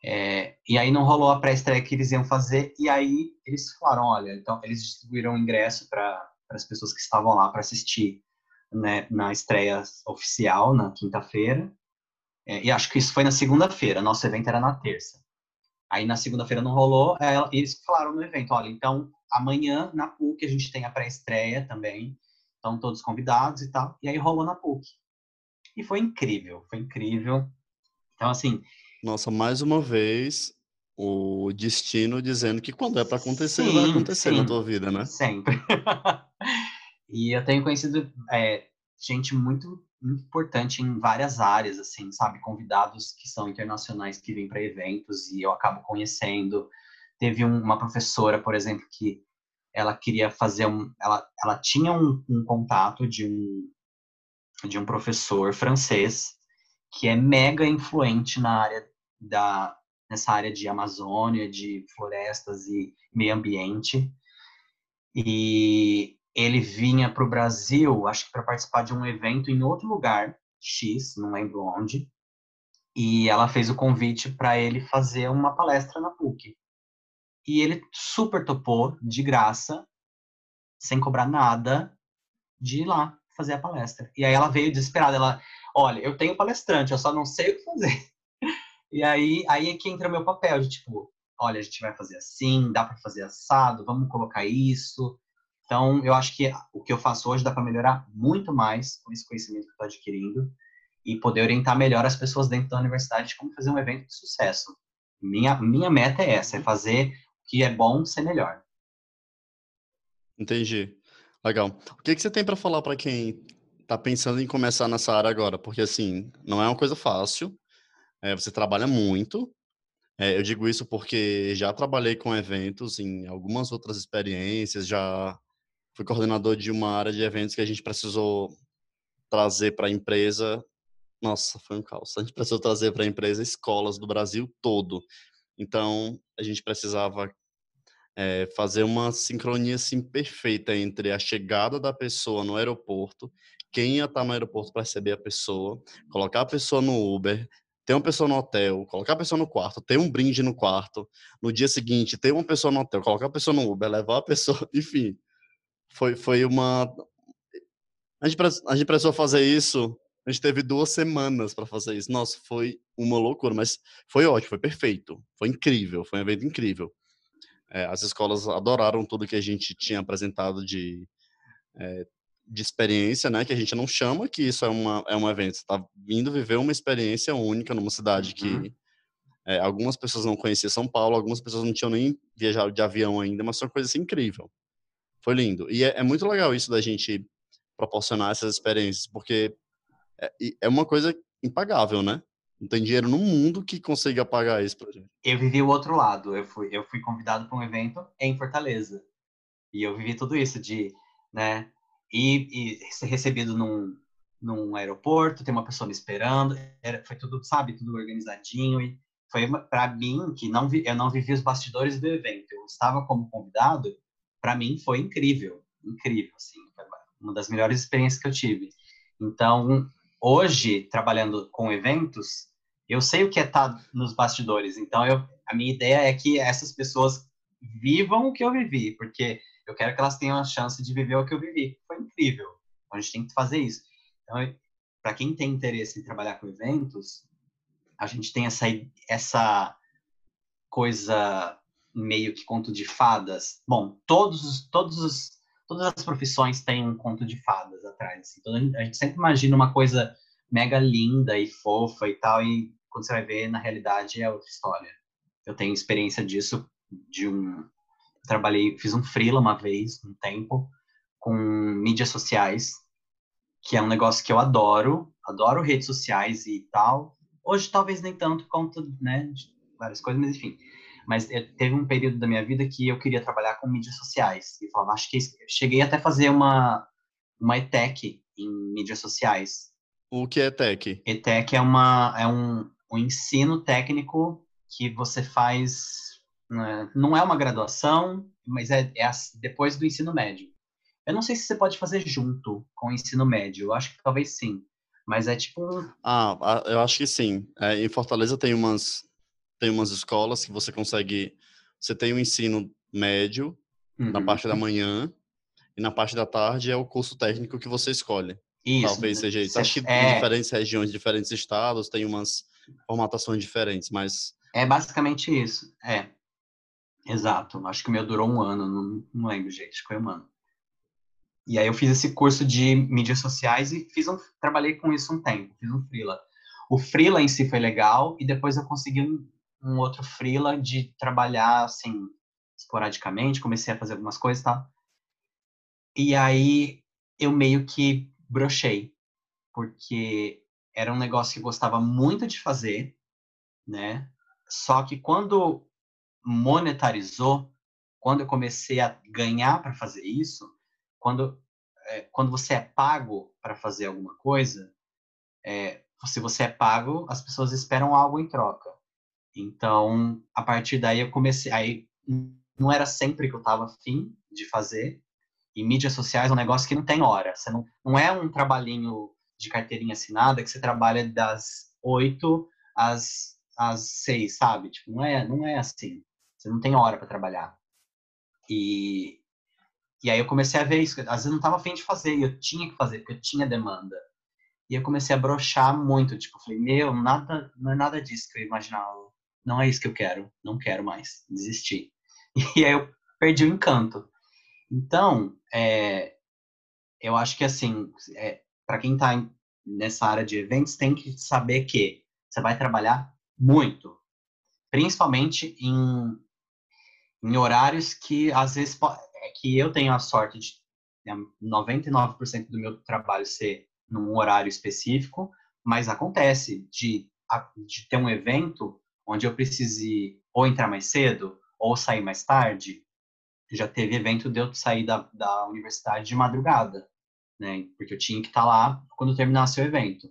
É, e aí não rolou a pré-estreia que eles iam fazer, e aí eles falaram, olha, então eles distribuíram ingresso para as pessoas que estavam lá para assistir né, na estreia oficial, na quinta-feira, e acho que isso foi na segunda-feira, nosso evento era na terça. Aí na segunda-feira não rolou, é, eles falaram no evento, olha, então amanhã na PUC a gente tem a pré-estreia também, estão todos convidados e tal, e aí rolou na PUC. E foi incrível, foi incrível. Então, assim, nossa, mais uma vez, o destino dizendo que quando é para acontecer, sim, vai acontecer sim, na tua vida, né? Sempre. e eu tenho conhecido é, gente muito importante em várias áreas, assim, sabe? Convidados que são internacionais que vêm para eventos e eu acabo conhecendo. Teve um, uma professora, por exemplo, que ela queria fazer um. Ela, ela tinha um, um contato de um, de um professor francês que é mega influente na área da nessa área de Amazônia, de florestas e meio ambiente. E ele vinha para o Brasil, acho que para participar de um evento em outro lugar, X, não lembro onde. E ela fez o convite para ele fazer uma palestra na PUC. E ele super topou, de graça, sem cobrar nada, de ir lá fazer a palestra. E aí ela veio desesperada, ela, olha, eu tenho palestrante, eu só não sei o que fazer. E aí, aí é que entra o meu papel de tipo, olha, a gente vai fazer assim, dá para fazer assado, vamos colocar isso. Então, eu acho que o que eu faço hoje dá para melhorar muito mais com esse conhecimento que eu estou adquirindo e poder orientar melhor as pessoas dentro da universidade de como fazer um evento de sucesso. Minha, minha meta é essa, é fazer o que é bom ser melhor. Entendi. Legal. O que, que você tem para falar para quem está pensando em começar nessa área agora? Porque, assim, não é uma coisa fácil. É, você trabalha muito. É, eu digo isso porque já trabalhei com eventos em algumas outras experiências, já fui coordenador de uma área de eventos que a gente precisou trazer para a empresa. Nossa, foi um caos. A gente precisou trazer para a empresa escolas do Brasil todo. Então, a gente precisava é, fazer uma sincronia assim, perfeita entre a chegada da pessoa no aeroporto, quem ia estar no aeroporto para receber a pessoa, colocar a pessoa no Uber, ter uma pessoa no hotel, colocar a pessoa no quarto, ter um brinde no quarto, no dia seguinte ter uma pessoa no hotel, colocar a pessoa no Uber, levar a pessoa, enfim. Foi, foi uma. A gente, a gente precisou fazer isso. A gente teve duas semanas para fazer isso. Nossa, foi uma loucura, mas foi ótimo, foi perfeito. Foi incrível, foi um evento incrível. É, as escolas adoraram tudo que a gente tinha apresentado de é, de experiência, né? Que a gente não chama que isso é, uma, é um evento. Você está vindo viver uma experiência única numa cidade uhum. que é, algumas pessoas não conheciam São Paulo, algumas pessoas não tinham nem viajado de avião ainda, mas foi uma coisa assim, incrível. Foi lindo. E é, é, muito legal isso da gente proporcionar essas experiências, porque é, é uma coisa impagável, né? Não tem dinheiro no mundo que consiga pagar isso pra gente. Eu vivi o outro lado. Eu fui, eu fui convidado para um evento em Fortaleza. E eu vivi tudo isso de, né, e, e ser recebido num, num aeroporto, ter uma pessoa me esperando, era, foi tudo, sabe, tudo organizadinho e foi para mim que não vi, eu não vivi os bastidores do evento, eu estava como convidado, para mim foi incrível, incrível, assim, uma das melhores experiências que eu tive. Então, hoje trabalhando com eventos, eu sei o que é estar tá nos bastidores. Então, eu, a minha ideia é que essas pessoas vivam o que eu vivi, porque eu quero que elas tenham a chance de viver o que eu vivi. Foi incrível. Então, a gente tem que fazer isso. Então, para quem tem interesse em trabalhar com eventos, a gente tem essa, essa coisa meio que conto de fadas. Bom, todos, todos os, todas as profissões têm um conto de fadas atrás. Assim. Então, a gente sempre imagina uma coisa mega linda e fofa e tal, e quando você vai ver, na realidade, é outra história. Eu tenho experiência disso de um... Trabalhei, fiz um freela uma vez, um tempo, com mídias sociais, que é um negócio que eu adoro, adoro redes sociais e tal. Hoje talvez nem tanto quanto, né, de várias coisas, mas enfim. Mas teve um período da minha vida que eu queria trabalhar com mídias sociais. E falava, acho que cheguei até a fazer uma uma ETEC em mídias sociais. O que é ETEC? ETEC é uma é um, um ensino técnico que você faz né, não é uma graduação, mas é, é depois do ensino médio. Eu não sei se você pode fazer junto com o ensino médio. Eu acho que talvez sim. Mas é tipo. Ah, eu acho que sim. É, em Fortaleza tem umas, tem umas escolas que você consegue... Você tem o um ensino médio uhum. na parte da manhã e na parte da tarde é o curso técnico que você escolhe. Isso. Talvez seja isso. Acho que é... em diferentes regiões, diferentes estados, tem umas formatações diferentes, mas... É basicamente isso, é. Exato. Acho que o meu durou um ano, não, não lembro, gente. Acho que foi um ano. E aí eu fiz esse curso de mídias sociais e fiz um, trabalhei com isso um tempo, fiz um freela. O freela em si foi legal e depois eu consegui um, outro freela de trabalhar assim esporadicamente, comecei a fazer algumas coisas, tá? E aí eu meio que brochei, porque era um negócio que eu gostava muito de fazer, né? Só que quando monetarizou, quando eu comecei a ganhar para fazer isso, quando, é, quando você é pago para fazer alguma coisa, é, se você é pago, as pessoas esperam algo em troca. Então, a partir daí eu comecei. Aí não era sempre que eu estava afim de fazer. E mídias sociais é um negócio que não tem hora. Você não, não é um trabalhinho de carteirinha assinada que você trabalha das oito às, às seis, sabe? Tipo, não é, não é assim. Você não tem hora para trabalhar. E, e aí eu comecei a ver isso. Às vezes eu não estava afim de fazer, e eu tinha que fazer, porque eu tinha demanda. E eu comecei a brochar muito. Tipo, falei, meu, nada, não é nada disso que eu imaginava. Não é isso que eu quero. Não quero mais. Desisti. E aí eu perdi o encanto. Então, é, eu acho que, assim, é, para quem está nessa área de eventos, tem que saber que você vai trabalhar muito. Principalmente em, em horários que, às vezes, é que eu tenho a sorte de 99% né, do meu trabalho ser num horário específico, mas acontece de, de ter um evento onde eu precise ou entrar mais cedo ou sair mais tarde. Já teve evento de eu sair da, da universidade de madrugada, né? Porque eu tinha que estar lá quando terminasse o evento.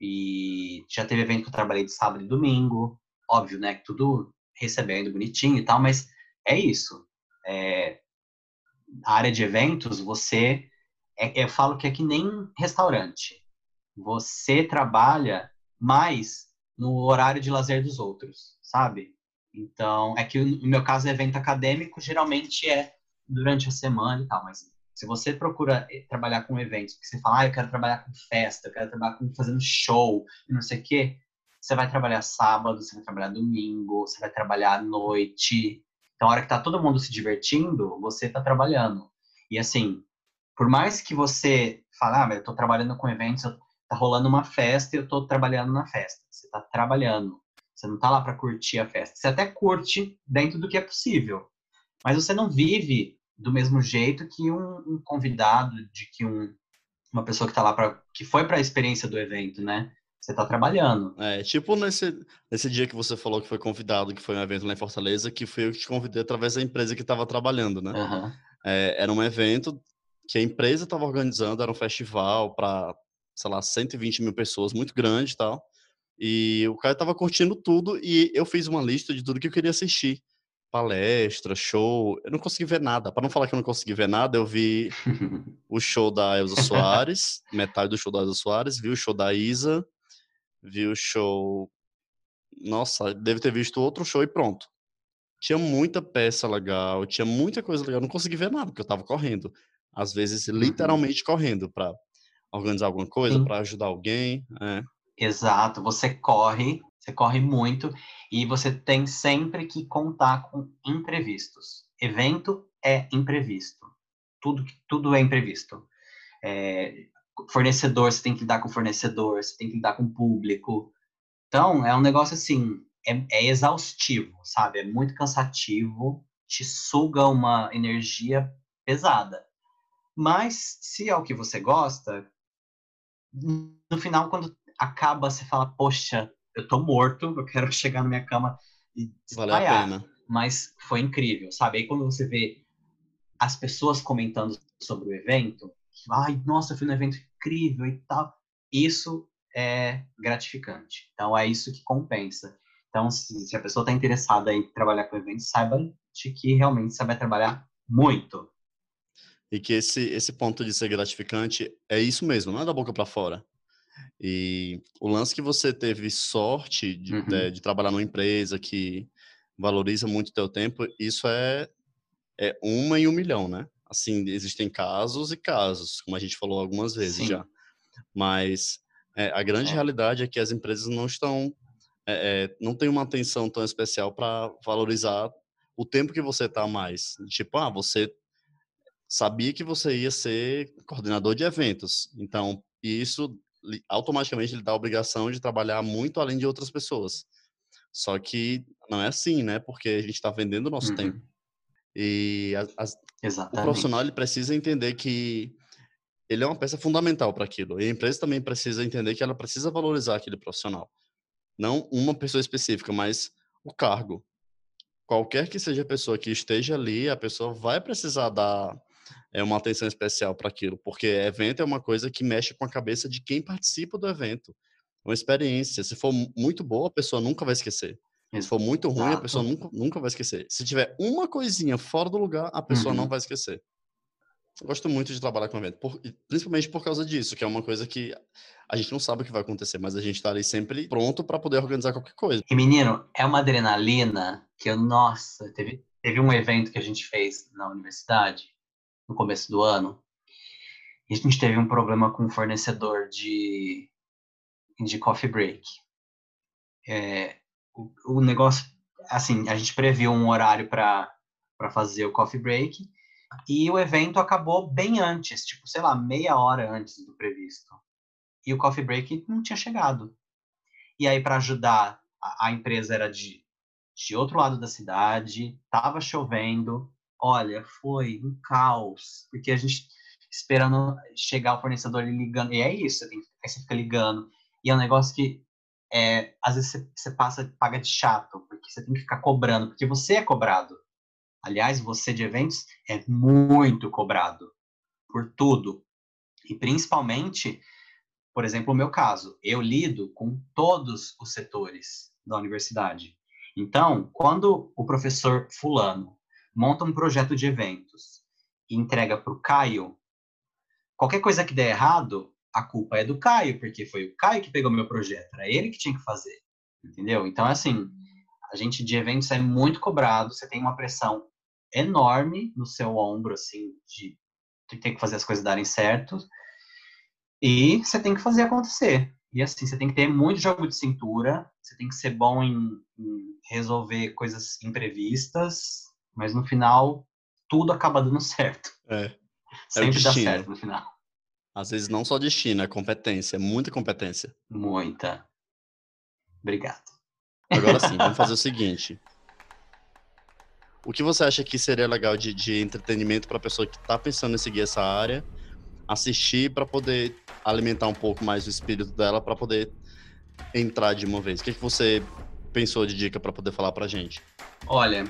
E já teve evento que eu trabalhei de sábado e domingo, óbvio, né? Tudo recebendo bonitinho e tal, mas é isso. É, a área de eventos, você. É, eu falo que é que nem restaurante. Você trabalha mais no horário de lazer dos outros, sabe? Então, é que no meu caso, evento acadêmico geralmente é durante a semana e tal, mas se você procura eh, trabalhar com eventos, porque você fala, ah, eu quero trabalhar com festa, eu quero trabalhar com fazendo show, e não sei o quê, você vai trabalhar sábado, você vai trabalhar domingo, você vai trabalhar à noite, então, a hora que tá todo mundo se divertindo, você tá trabalhando. E assim, por mais que você fale, ah, mas eu tô trabalhando com eventos, tá rolando uma festa e eu tô trabalhando na festa. Você tá trabalhando. Você não tá lá para curtir a festa. Você até curte dentro do que é possível. Mas você não vive do mesmo jeito que um, um convidado, de que um, uma pessoa que tá lá para que foi para a experiência do evento, né? Você tá trabalhando. É, tipo nesse, nesse dia que você falou que foi convidado, que foi um evento lá em Fortaleza, que foi eu que te convidei através da empresa que estava trabalhando, né? Uhum. É, era um evento que a empresa estava organizando, era um festival para, sei lá, 120 mil pessoas, muito grande e tal. E o cara estava curtindo tudo e eu fiz uma lista de tudo que eu queria assistir. Palestra, show. Eu não consegui ver nada. Para não falar que eu não consegui ver nada, eu vi o show da Elza Soares, metade do show da Elza Soares, vi o show da Isa, vi o show. Nossa, deve ter visto outro show e pronto. Tinha muita peça legal, tinha muita coisa legal. Não consegui ver nada, porque eu tava correndo. Às vezes, uhum. literalmente correndo para organizar alguma coisa, para ajudar alguém. É. Exato, você corre, Você corre muito e você tem sempre que contar com imprevistos. Evento é imprevisto. Tudo, tudo é imprevisto. É, fornecedor, você tem que lidar com fornecedor, você tem que lidar com público. Então, é um negócio assim, é, é exaustivo, sabe? É muito cansativo, te suga uma energia pesada. Mas, se é o que você gosta, no final, quando acaba, você fala, poxa, eu tô morto, eu quero chegar na minha cama e desmaiar. Vale a pena. Mas foi incrível, sabe? Aí quando você vê as pessoas comentando sobre o evento, ai, nossa, eu fui num evento incrível e tal, isso é gratificante. Então é isso que compensa. Então, se, se a pessoa está interessada em trabalhar com eventos, saiba de que realmente você vai trabalhar muito. E que esse, esse ponto de ser gratificante é isso mesmo, não é da boca para fora. E o lance que você teve sorte de, uhum. de, de, trabalhar numa empresa que valoriza muito o teu tempo, isso é, é uma em um milhão, né? Assim, existem casos e casos, como a gente falou algumas vezes Sim. já. Mas é, a grande é. realidade é que as empresas não estão, é, é não têm uma atenção tão especial para valorizar o tempo que você está mais. Tipo, ah, você sabia que você ia ser coordenador de eventos, então isso automaticamente lhe dá a obrigação de trabalhar muito além de outras pessoas. Só que não é assim, né? Porque a gente está vendendo o nosso uhum. tempo. E o profissional ele precisa entender que ele é uma peça fundamental para aquilo. E a empresa também precisa entender que ela precisa valorizar aquele profissional. Não uma pessoa específica, mas o cargo. Qualquer que seja a pessoa que esteja ali, a pessoa vai precisar dar é uma atenção especial para aquilo, porque evento é uma coisa que mexe com a cabeça de quem participa do evento. É uma experiência. Se for muito boa, a pessoa nunca vai esquecer. Se for muito ruim, a pessoa nunca, nunca vai esquecer. Se tiver uma coisinha fora do lugar, a pessoa uhum. não vai esquecer. Eu gosto muito de trabalhar com evento, por, principalmente por causa disso, que é uma coisa que a gente não sabe o que vai acontecer, mas a gente está ali sempre pronto para poder organizar qualquer coisa. E menino, é uma adrenalina que eu, nossa, teve, teve um evento que a gente fez na universidade no começo do ano, a gente teve um problema com um fornecedor de, de coffee break. É, o, o negócio, assim, a gente previu um horário para fazer o coffee break, e o evento acabou bem antes, tipo, sei lá, meia hora antes do previsto. E o coffee break não tinha chegado. E aí, para ajudar, a, a, empresa era de, de outro lado da cidade, tava chovendo, Olha, foi um caos, porque a gente esperando chegar o fornecedor e ligando. E é isso, você tem, aí você fica ligando. E é um negócio que é, às vezes você, você passa, paga de chato, porque você tem que ficar cobrando, porque você é cobrado. Aliás, você de eventos é muito cobrado por tudo. E principalmente, por exemplo, o meu caso, eu lido com todos os setores da universidade. Então, quando o professor fulano monta um projeto de eventos e entrega para o Caio, qualquer coisa que der errado, a culpa é do Caio, porque foi o Caio que pegou meu projeto, era ele que tinha que fazer, entendeu? Então, assim, a gente de eventos é muito cobrado, você tem uma pressão enorme no seu ombro, assim, de ter que fazer as coisas darem certo, e você tem que fazer acontecer. E assim, você tem que ter muito jogo de cintura, você tem que ser bom em, em resolver coisas imprevistas, mas no final, tudo acaba dando certo. É. é Sempre dá certo no final. Às vezes não só destino, é competência, muita competência. Muita. Obrigado. Agora sim, vamos fazer o seguinte. O que você acha que seria legal de, de entretenimento para a pessoa que está pensando em seguir essa área, assistir para poder alimentar um pouco mais o espírito dela, para poder entrar de uma vez? O que, que você pensou de dica para poder falar para gente? Olha,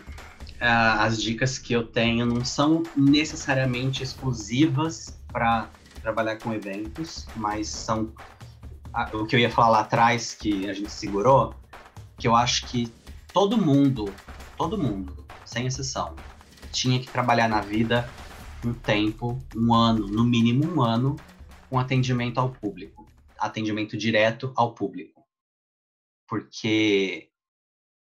as dicas que eu tenho não são necessariamente exclusivas para trabalhar com eventos, mas são o que eu ia falar lá atrás, que a gente segurou, que eu acho que todo mundo, todo mundo, sem exceção, tinha que trabalhar na vida um tempo, um ano, no mínimo um ano, com atendimento ao público, atendimento direto ao público. Porque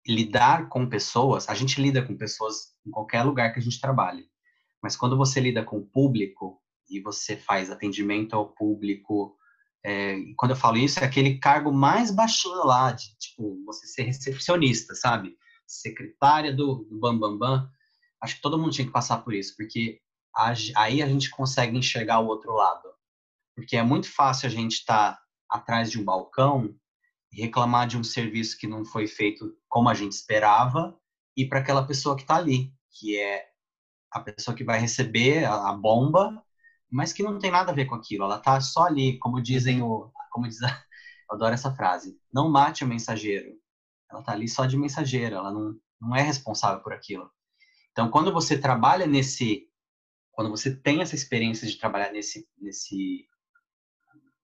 lidar com pessoas, a gente lida com pessoas em qualquer lugar que a gente trabalhe, mas quando você lida com o público e você faz atendimento ao público É, quando eu falo isso, é aquele cargo mais baixinho lá, de tipo, você ser recepcionista, sabe? Secretária do, do Bam Bam Bam. Acho que todo mundo tinha que passar por isso, porque a, aí a gente consegue enxergar o outro lado. Porque é muito fácil a gente estar tá atrás de um balcão reclamar de um serviço que não foi feito como a gente esperava e para aquela pessoa que está ali, que é a pessoa que vai receber a, bomba, mas que não tem nada a ver com aquilo. Ela está só ali, como dizem o, como diz, a, eu adoro essa frase, não mate o mensageiro. Ela está ali só de mensageiro, ela não, não é responsável por aquilo. Então, quando você trabalha nesse, quando você tem essa experiência de trabalhar nesse, nesse,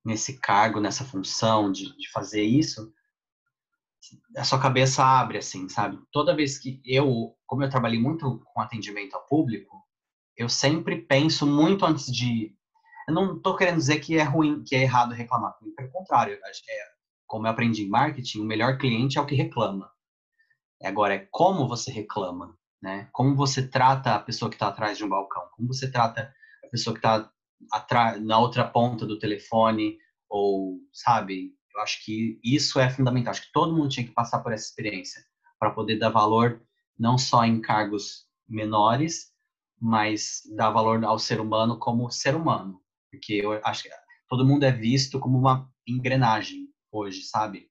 nesse cargo, nessa função de, de fazer isso, a sua cabeça abre, assim, sabe? Toda vez que eu, como eu trabalhei muito com atendimento ao público, eu sempre penso muito antes de. Eu não estou querendo dizer que é ruim, que é errado reclamar. Pelo contrário, é, como eu aprendi em marketing, o melhor cliente é o que reclama. Agora, é como você reclama, né? Como você trata a pessoa que está atrás de um balcão, como você trata a pessoa que está na outra ponta do telefone, ou, sabe, eu acho que isso é fundamental. Acho que todo mundo tinha que passar por essa experiência para poder dar valor não só em cargos menores, mas dar valor ao ser humano como ser humano. Porque eu acho que todo mundo é visto como uma engrenagem hoje, sabe?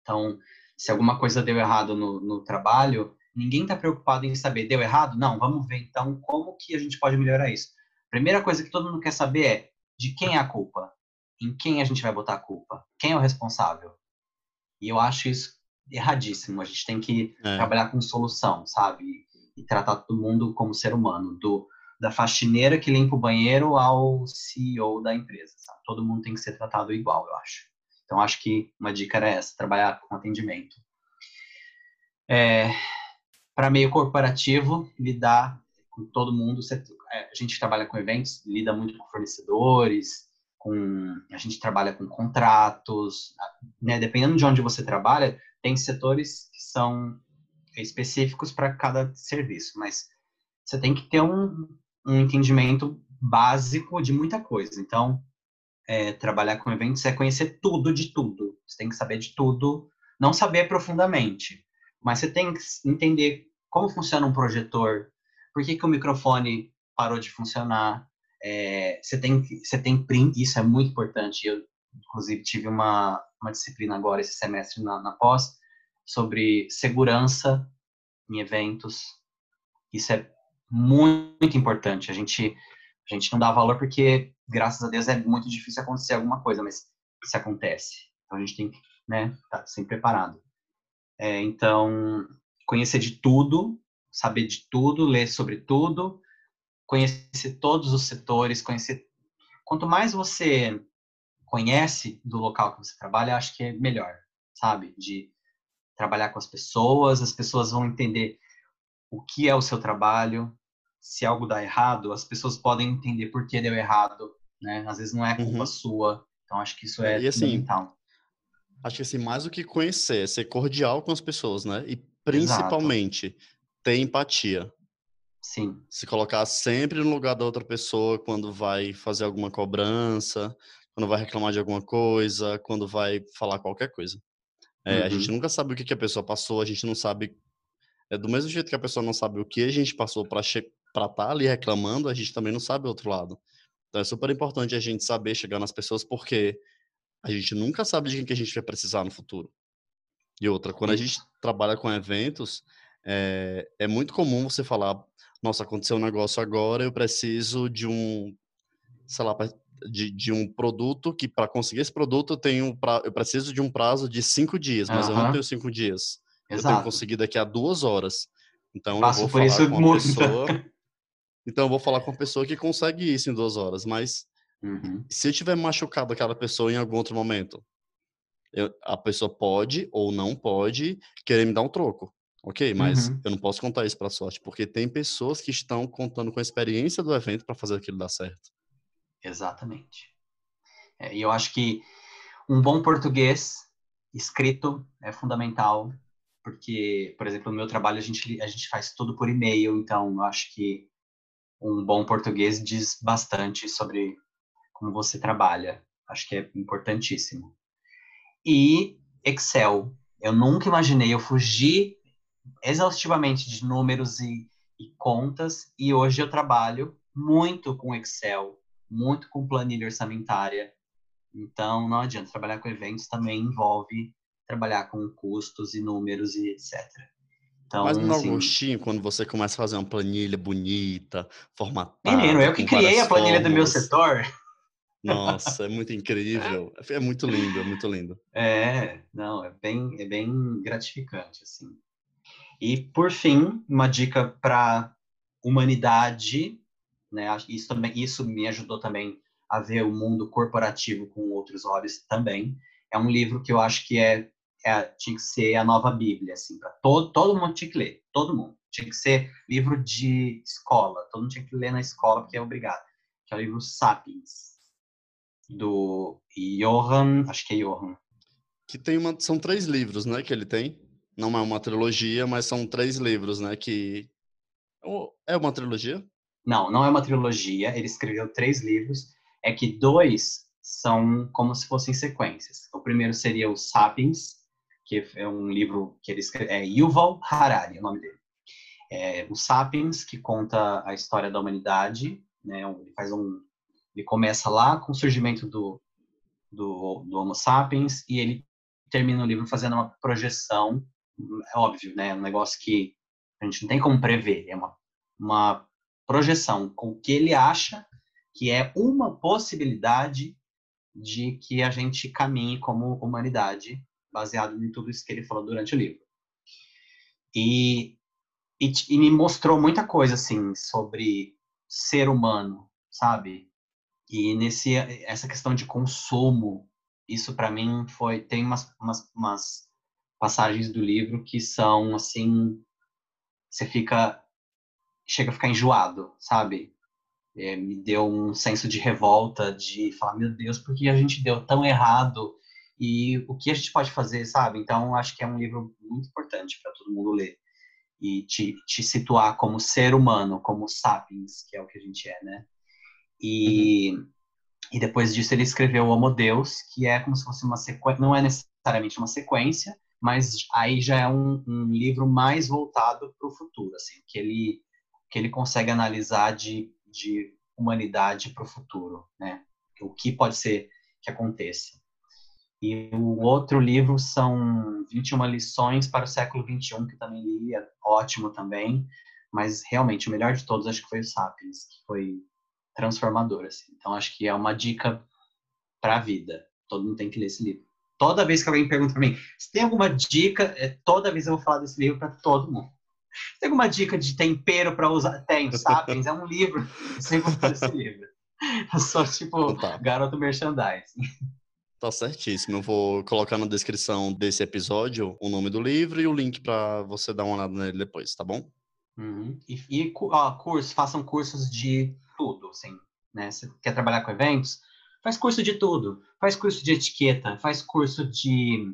Então, se alguma coisa deu errado no, no trabalho, ninguém está preocupado em saber, deu errado? Não, vamos ver então como que a gente pode melhorar isso. Primeira coisa que todo mundo quer saber é de quem é a culpa? em quem a gente vai botar a culpa? Quem é o responsável? E eu acho isso erradíssimo. A gente tem que é. trabalhar com solução, sabe? E tratar todo mundo como ser humano, do da faxineira que limpa o banheiro ao CEO da empresa. Sabe? Todo mundo tem que ser tratado igual, eu acho. Então, acho que uma dica era essa: trabalhar com atendimento. É, Para meio corporativo, lidar com todo mundo. É, a gente trabalha com eventos, lida muito com fornecedores, com a gente trabalha com contratos, né? Dependendo de onde você trabalha, tem setores que são específicos para cada serviço, mas você tem que ter um, um entendimento básico de muita coisa. Então, é, trabalhar com eventos é conhecer tudo de tudo. Você tem que saber de tudo, não saber profundamente, mas você tem que entender como funciona um projetor, por que, que o microfone parou de funcionar, é, você tem você tem print, isso é muito importante. Eu inclusive tive uma uma disciplina agora esse semestre na, na pós sobre segurança em eventos. Isso é muito importante. A gente a gente não dá valor porque graças a Deus é muito difícil acontecer alguma coisa, mas isso acontece. Então a gente tem que, né, estar tá sempre preparado. É, então conhecer de tudo, saber de tudo, ler sobre tudo conhecer todos os setores, conhecer. Quanto mais você conhece do local que você trabalha, acho que é melhor, sabe? De trabalhar com as pessoas, as pessoas vão entender o que é o seu trabalho, se algo dá errado, as pessoas podem entender por que deu errado, né? Às vezes não é culpa uhum. sua, então acho que isso é e, assim, fundamental. Acho que assim, mais do que conhecer, é ser cordial com as pessoas, né? E principalmente Exato. ter empatia. Sim. Se colocar sempre no lugar da outra pessoa quando vai fazer alguma cobrança, quando vai reclamar de alguma coisa, quando vai falar qualquer coisa. É, uhum. A gente uhum. nunca sabe o que, que a pessoa passou, a gente não sabe. É do mesmo jeito que a pessoa não sabe o que a gente passou para estar tá ali reclamando, a gente também não sabe o outro lado. Então é super importante a gente saber chegar nas pessoas, porque a gente nunca sabe de quem que a gente vai precisar no futuro. E outra, quando a gente trabalha com eventos, é, é muito comum você falar nossa, aconteceu um negócio agora, eu preciso de um, sei lá, de, de um produto que para conseguir esse produto eu tenho pra, eu preciso de um prazo de cinco dias, mas eu não tenho cinco dias. Exato. Eu tenho que conseguir daqui a duas horas. Então Passo eu vou falar com uma pessoa. Então eu vou falar com uma pessoa que consegue isso em duas horas, mas uhum. se eu tiver machucado aquela pessoa em algum outro momento, eu, a pessoa pode ou não pode querer me dar um troco. Ok, mas uhum. eu não posso contar isso para sorte, porque tem pessoas que estão contando com a experiência do evento para fazer aquilo dar certo. Exatamente. É, e eu acho que um bom português escrito é fundamental, porque, por exemplo, no meu trabalho a gente, a gente faz tudo por e-mail, então eu acho que um bom português diz bastante sobre como você trabalha. Acho que é importantíssimo. E Excel. Eu nunca imaginei, eu fugi exaustivamente de números e, e contas, e hoje eu trabalho muito com Excel, muito com planilha orçamentária. Então, não adianta. Trabalhar com eventos também envolve trabalhar com custos e números e etc. Então, Mas no assim, gostinho quando você começa a fazer uma planilha bonita, formatada. Menino, eu que criei a planilha fórmulas. do meu setor. Nossa, é muito incrível. É muito lindo, é muito lindo. É, não, é bem, é bem gratificante, assim. E, por fim, uma dica para humanidade, né? Isso, também, isso me ajudou também a ver o mundo corporativo com outros olhos também. É um livro que eu acho que é, é tinha que ser a nova Bíblia, assim, para todo, todo mundo tinha que ler, todo mundo. Tinha que ser livro de escola, todo mundo tinha que ler na escola, porque é obrigado. Que é o livro Sapiens, do Johan, acho que é Johan. Que tem uma, são três livros, né, que ele tem. Não é uma trilogia, mas são três livros, né, que é uma trilogia? Não, não é uma trilogia. Ele escreveu três livros. É que dois são como se fossem sequências. O primeiro seria o Sapiens, que é um livro que ele escreveu, é Yuval Harari, é o nome dele. É, o Sapiens, que conta a história da humanidade, né, ele faz um ele começa lá com o surgimento do, do, do Homo sapiens e ele termina o livro fazendo uma projeção, é óbvio, né? É um negócio que a gente não tem como prever, é uma, uma projeção com o que ele acha que é uma possibilidade de que a gente caminhe como humanidade, baseado em tudo isso que ele falou durante o livro. E, e, e me mostrou muita coisa, assim, sobre ser humano, sabe? E nesse essa questão de consumo, isso para mim foi tem umas, umas, umas passagens do livro que são assim, você fica chega a ficar enjoado, sabe? É, me deu um senso de revolta, de falar, meu Deus, por que a gente deu tão errado? E o que a gente pode fazer, sabe? Então, acho que é um livro muito importante para todo mundo ler. E te, te situar como ser humano, como sapiens, que é o que a gente é, né? E, e depois disso ele escreveu Homo Deus, que é como se fosse uma sequência, não é necessariamente uma sequência, mas aí já é um, um livro mais voltado para o futuro, assim, que ele, que ele consegue analisar de, de humanidade para o futuro, né? O que pode ser que aconteça. E o outro livro são 21 lições para o século 21, que também li, é ótimo também, mas realmente o melhor de todos acho que foi o Sapiens, que foi transformador, assim. Então, acho que é uma dica para a vida. Todo mundo tem que ler esse livro. Toda vez que alguém pergunta para mim, se tem alguma dica, é, toda vez eu vou falar desse livro para todo mundo. Tem alguma dica de tempero para usar? Tem, Sapiens, é um livro. Eu sempre vou fazer esse livro. Eu sou, tipo, então tá. garoto merchandising. Tá certíssimo. Eu vou colocar na descrição desse episódio o nome do livro e o link para você dar uma olhada nele depois, tá bom? Uhum. E, e ó, curso, façam cursos de tudo, assim, né? Você quer trabalhar com eventos? Faz curso de tudo. Faz curso de etiqueta, faz curso de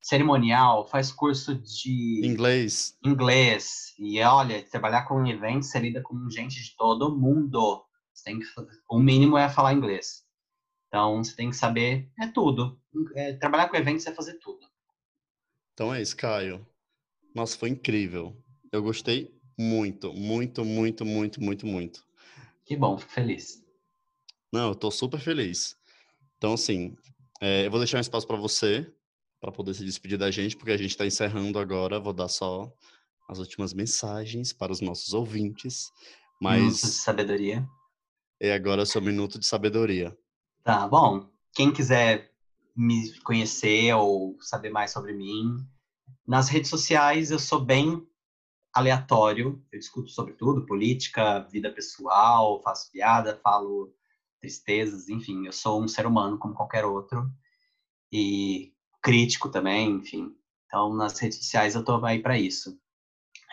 cerimonial, faz curso de inglês. Inglês. E olha, trabalhar com eventos, você lida com gente de todo mundo. Você tem que, o mínimo é falar inglês. Então, você tem que saber é tudo. É, trabalhar com eventos é fazer tudo. Então é isso, Caio. Nossa, foi incrível. Eu gostei muito, muito, muito, muito, muito, muito. Que bom, fico feliz. Não, eu tô super feliz. Então, assim, é, eu vou deixar um espaço para você, para poder se despedir da gente, porque a gente está encerrando agora. Vou dar só as últimas mensagens para os nossos ouvintes. Mas. Minuto de sabedoria. É agora o seu minuto de sabedoria. Tá, bom. Quem quiser me conhecer ou saber mais sobre mim, nas redes sociais eu sou bem aleatório, eu discuto sobre tudo, política, vida pessoal, faço piada, falo tristezas, enfim, eu sou um ser humano como qualquer outro e crítico também, enfim. Então, nas redes sociais eu tô aí para isso.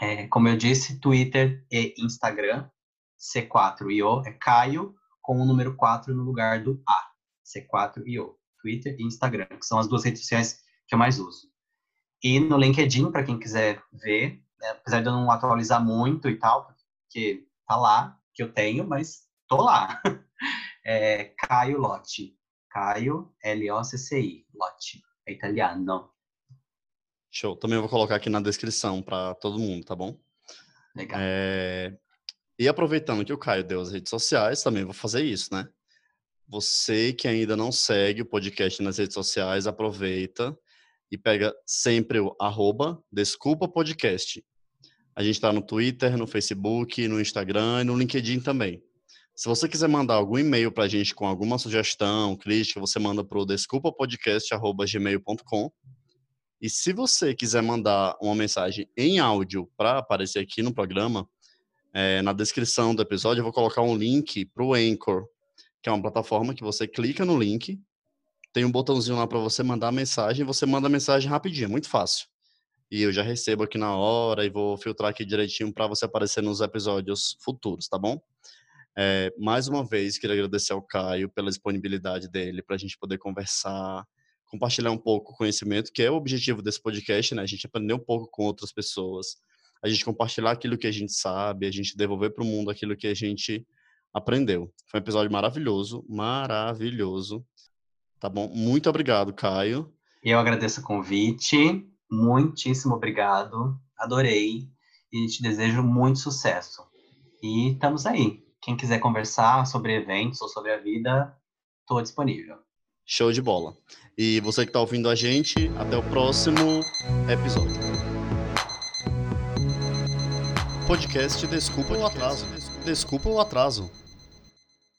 É, como eu disse, Twitter e Instagram, C4IO, é Caio com o número 4 no lugar do A, C4IO. Twitter e Instagram, que são as duas redes sociais que eu mais uso. E no LinkedIn, para quem quiser ver, né? apesar de eu não atualizar muito e tal, porque tá lá, que eu tenho, mas tô lá. É, Caio Lote. Caio, L-O-C-C-I, Lotti. É italiano. Show. Também vou colocar aqui na descrição para todo mundo, tá bom? Legal. É... E aproveitando que o Caio deu as redes sociais, também vou fazer isso, né? Você que ainda não segue o podcast nas redes sociais, aproveita e pega sempre o arroba Desculpa Podcast. A gente está no Twitter, no Facebook, no Instagram e no LinkedIn também. Se você quiser mandar algum e-mail para a gente com alguma sugestão, crítica, você manda para o desculpapodcast.gmail.com. E se você quiser mandar uma mensagem em áudio para aparecer aqui no programa, é, na descrição do episódio eu vou colocar um link para o Anchor, que é uma plataforma que você clica no link, tem um botãozinho lá para você mandar a mensagem, você manda a mensagem rapidinho, muito fácil. E eu já recebo aqui na hora e vou filtrar aqui direitinho para você aparecer nos episódios futuros, tá bom? É, mais uma vez, queria agradecer ao Caio pela disponibilidade dele para a gente poder conversar, compartilhar um pouco o conhecimento, que é o objetivo desse podcast, né? A gente aprender um pouco com outras pessoas, a gente compartilhar aquilo que a gente sabe, a gente devolver para o mundo aquilo que a gente aprendeu. Foi um episódio maravilhoso, maravilhoso. Tá bom? Muito obrigado, Caio. Eu agradeço o convite. Muitíssimo obrigado. Adorei. E te desejo muito sucesso. E estamos aí. Quem quiser conversar sobre eventos ou sobre a vida, estou disponível. Show de bola. E você que está ouvindo a gente, até o próximo episódio. Podcast Desculpa o atraso. Desculpa o atraso.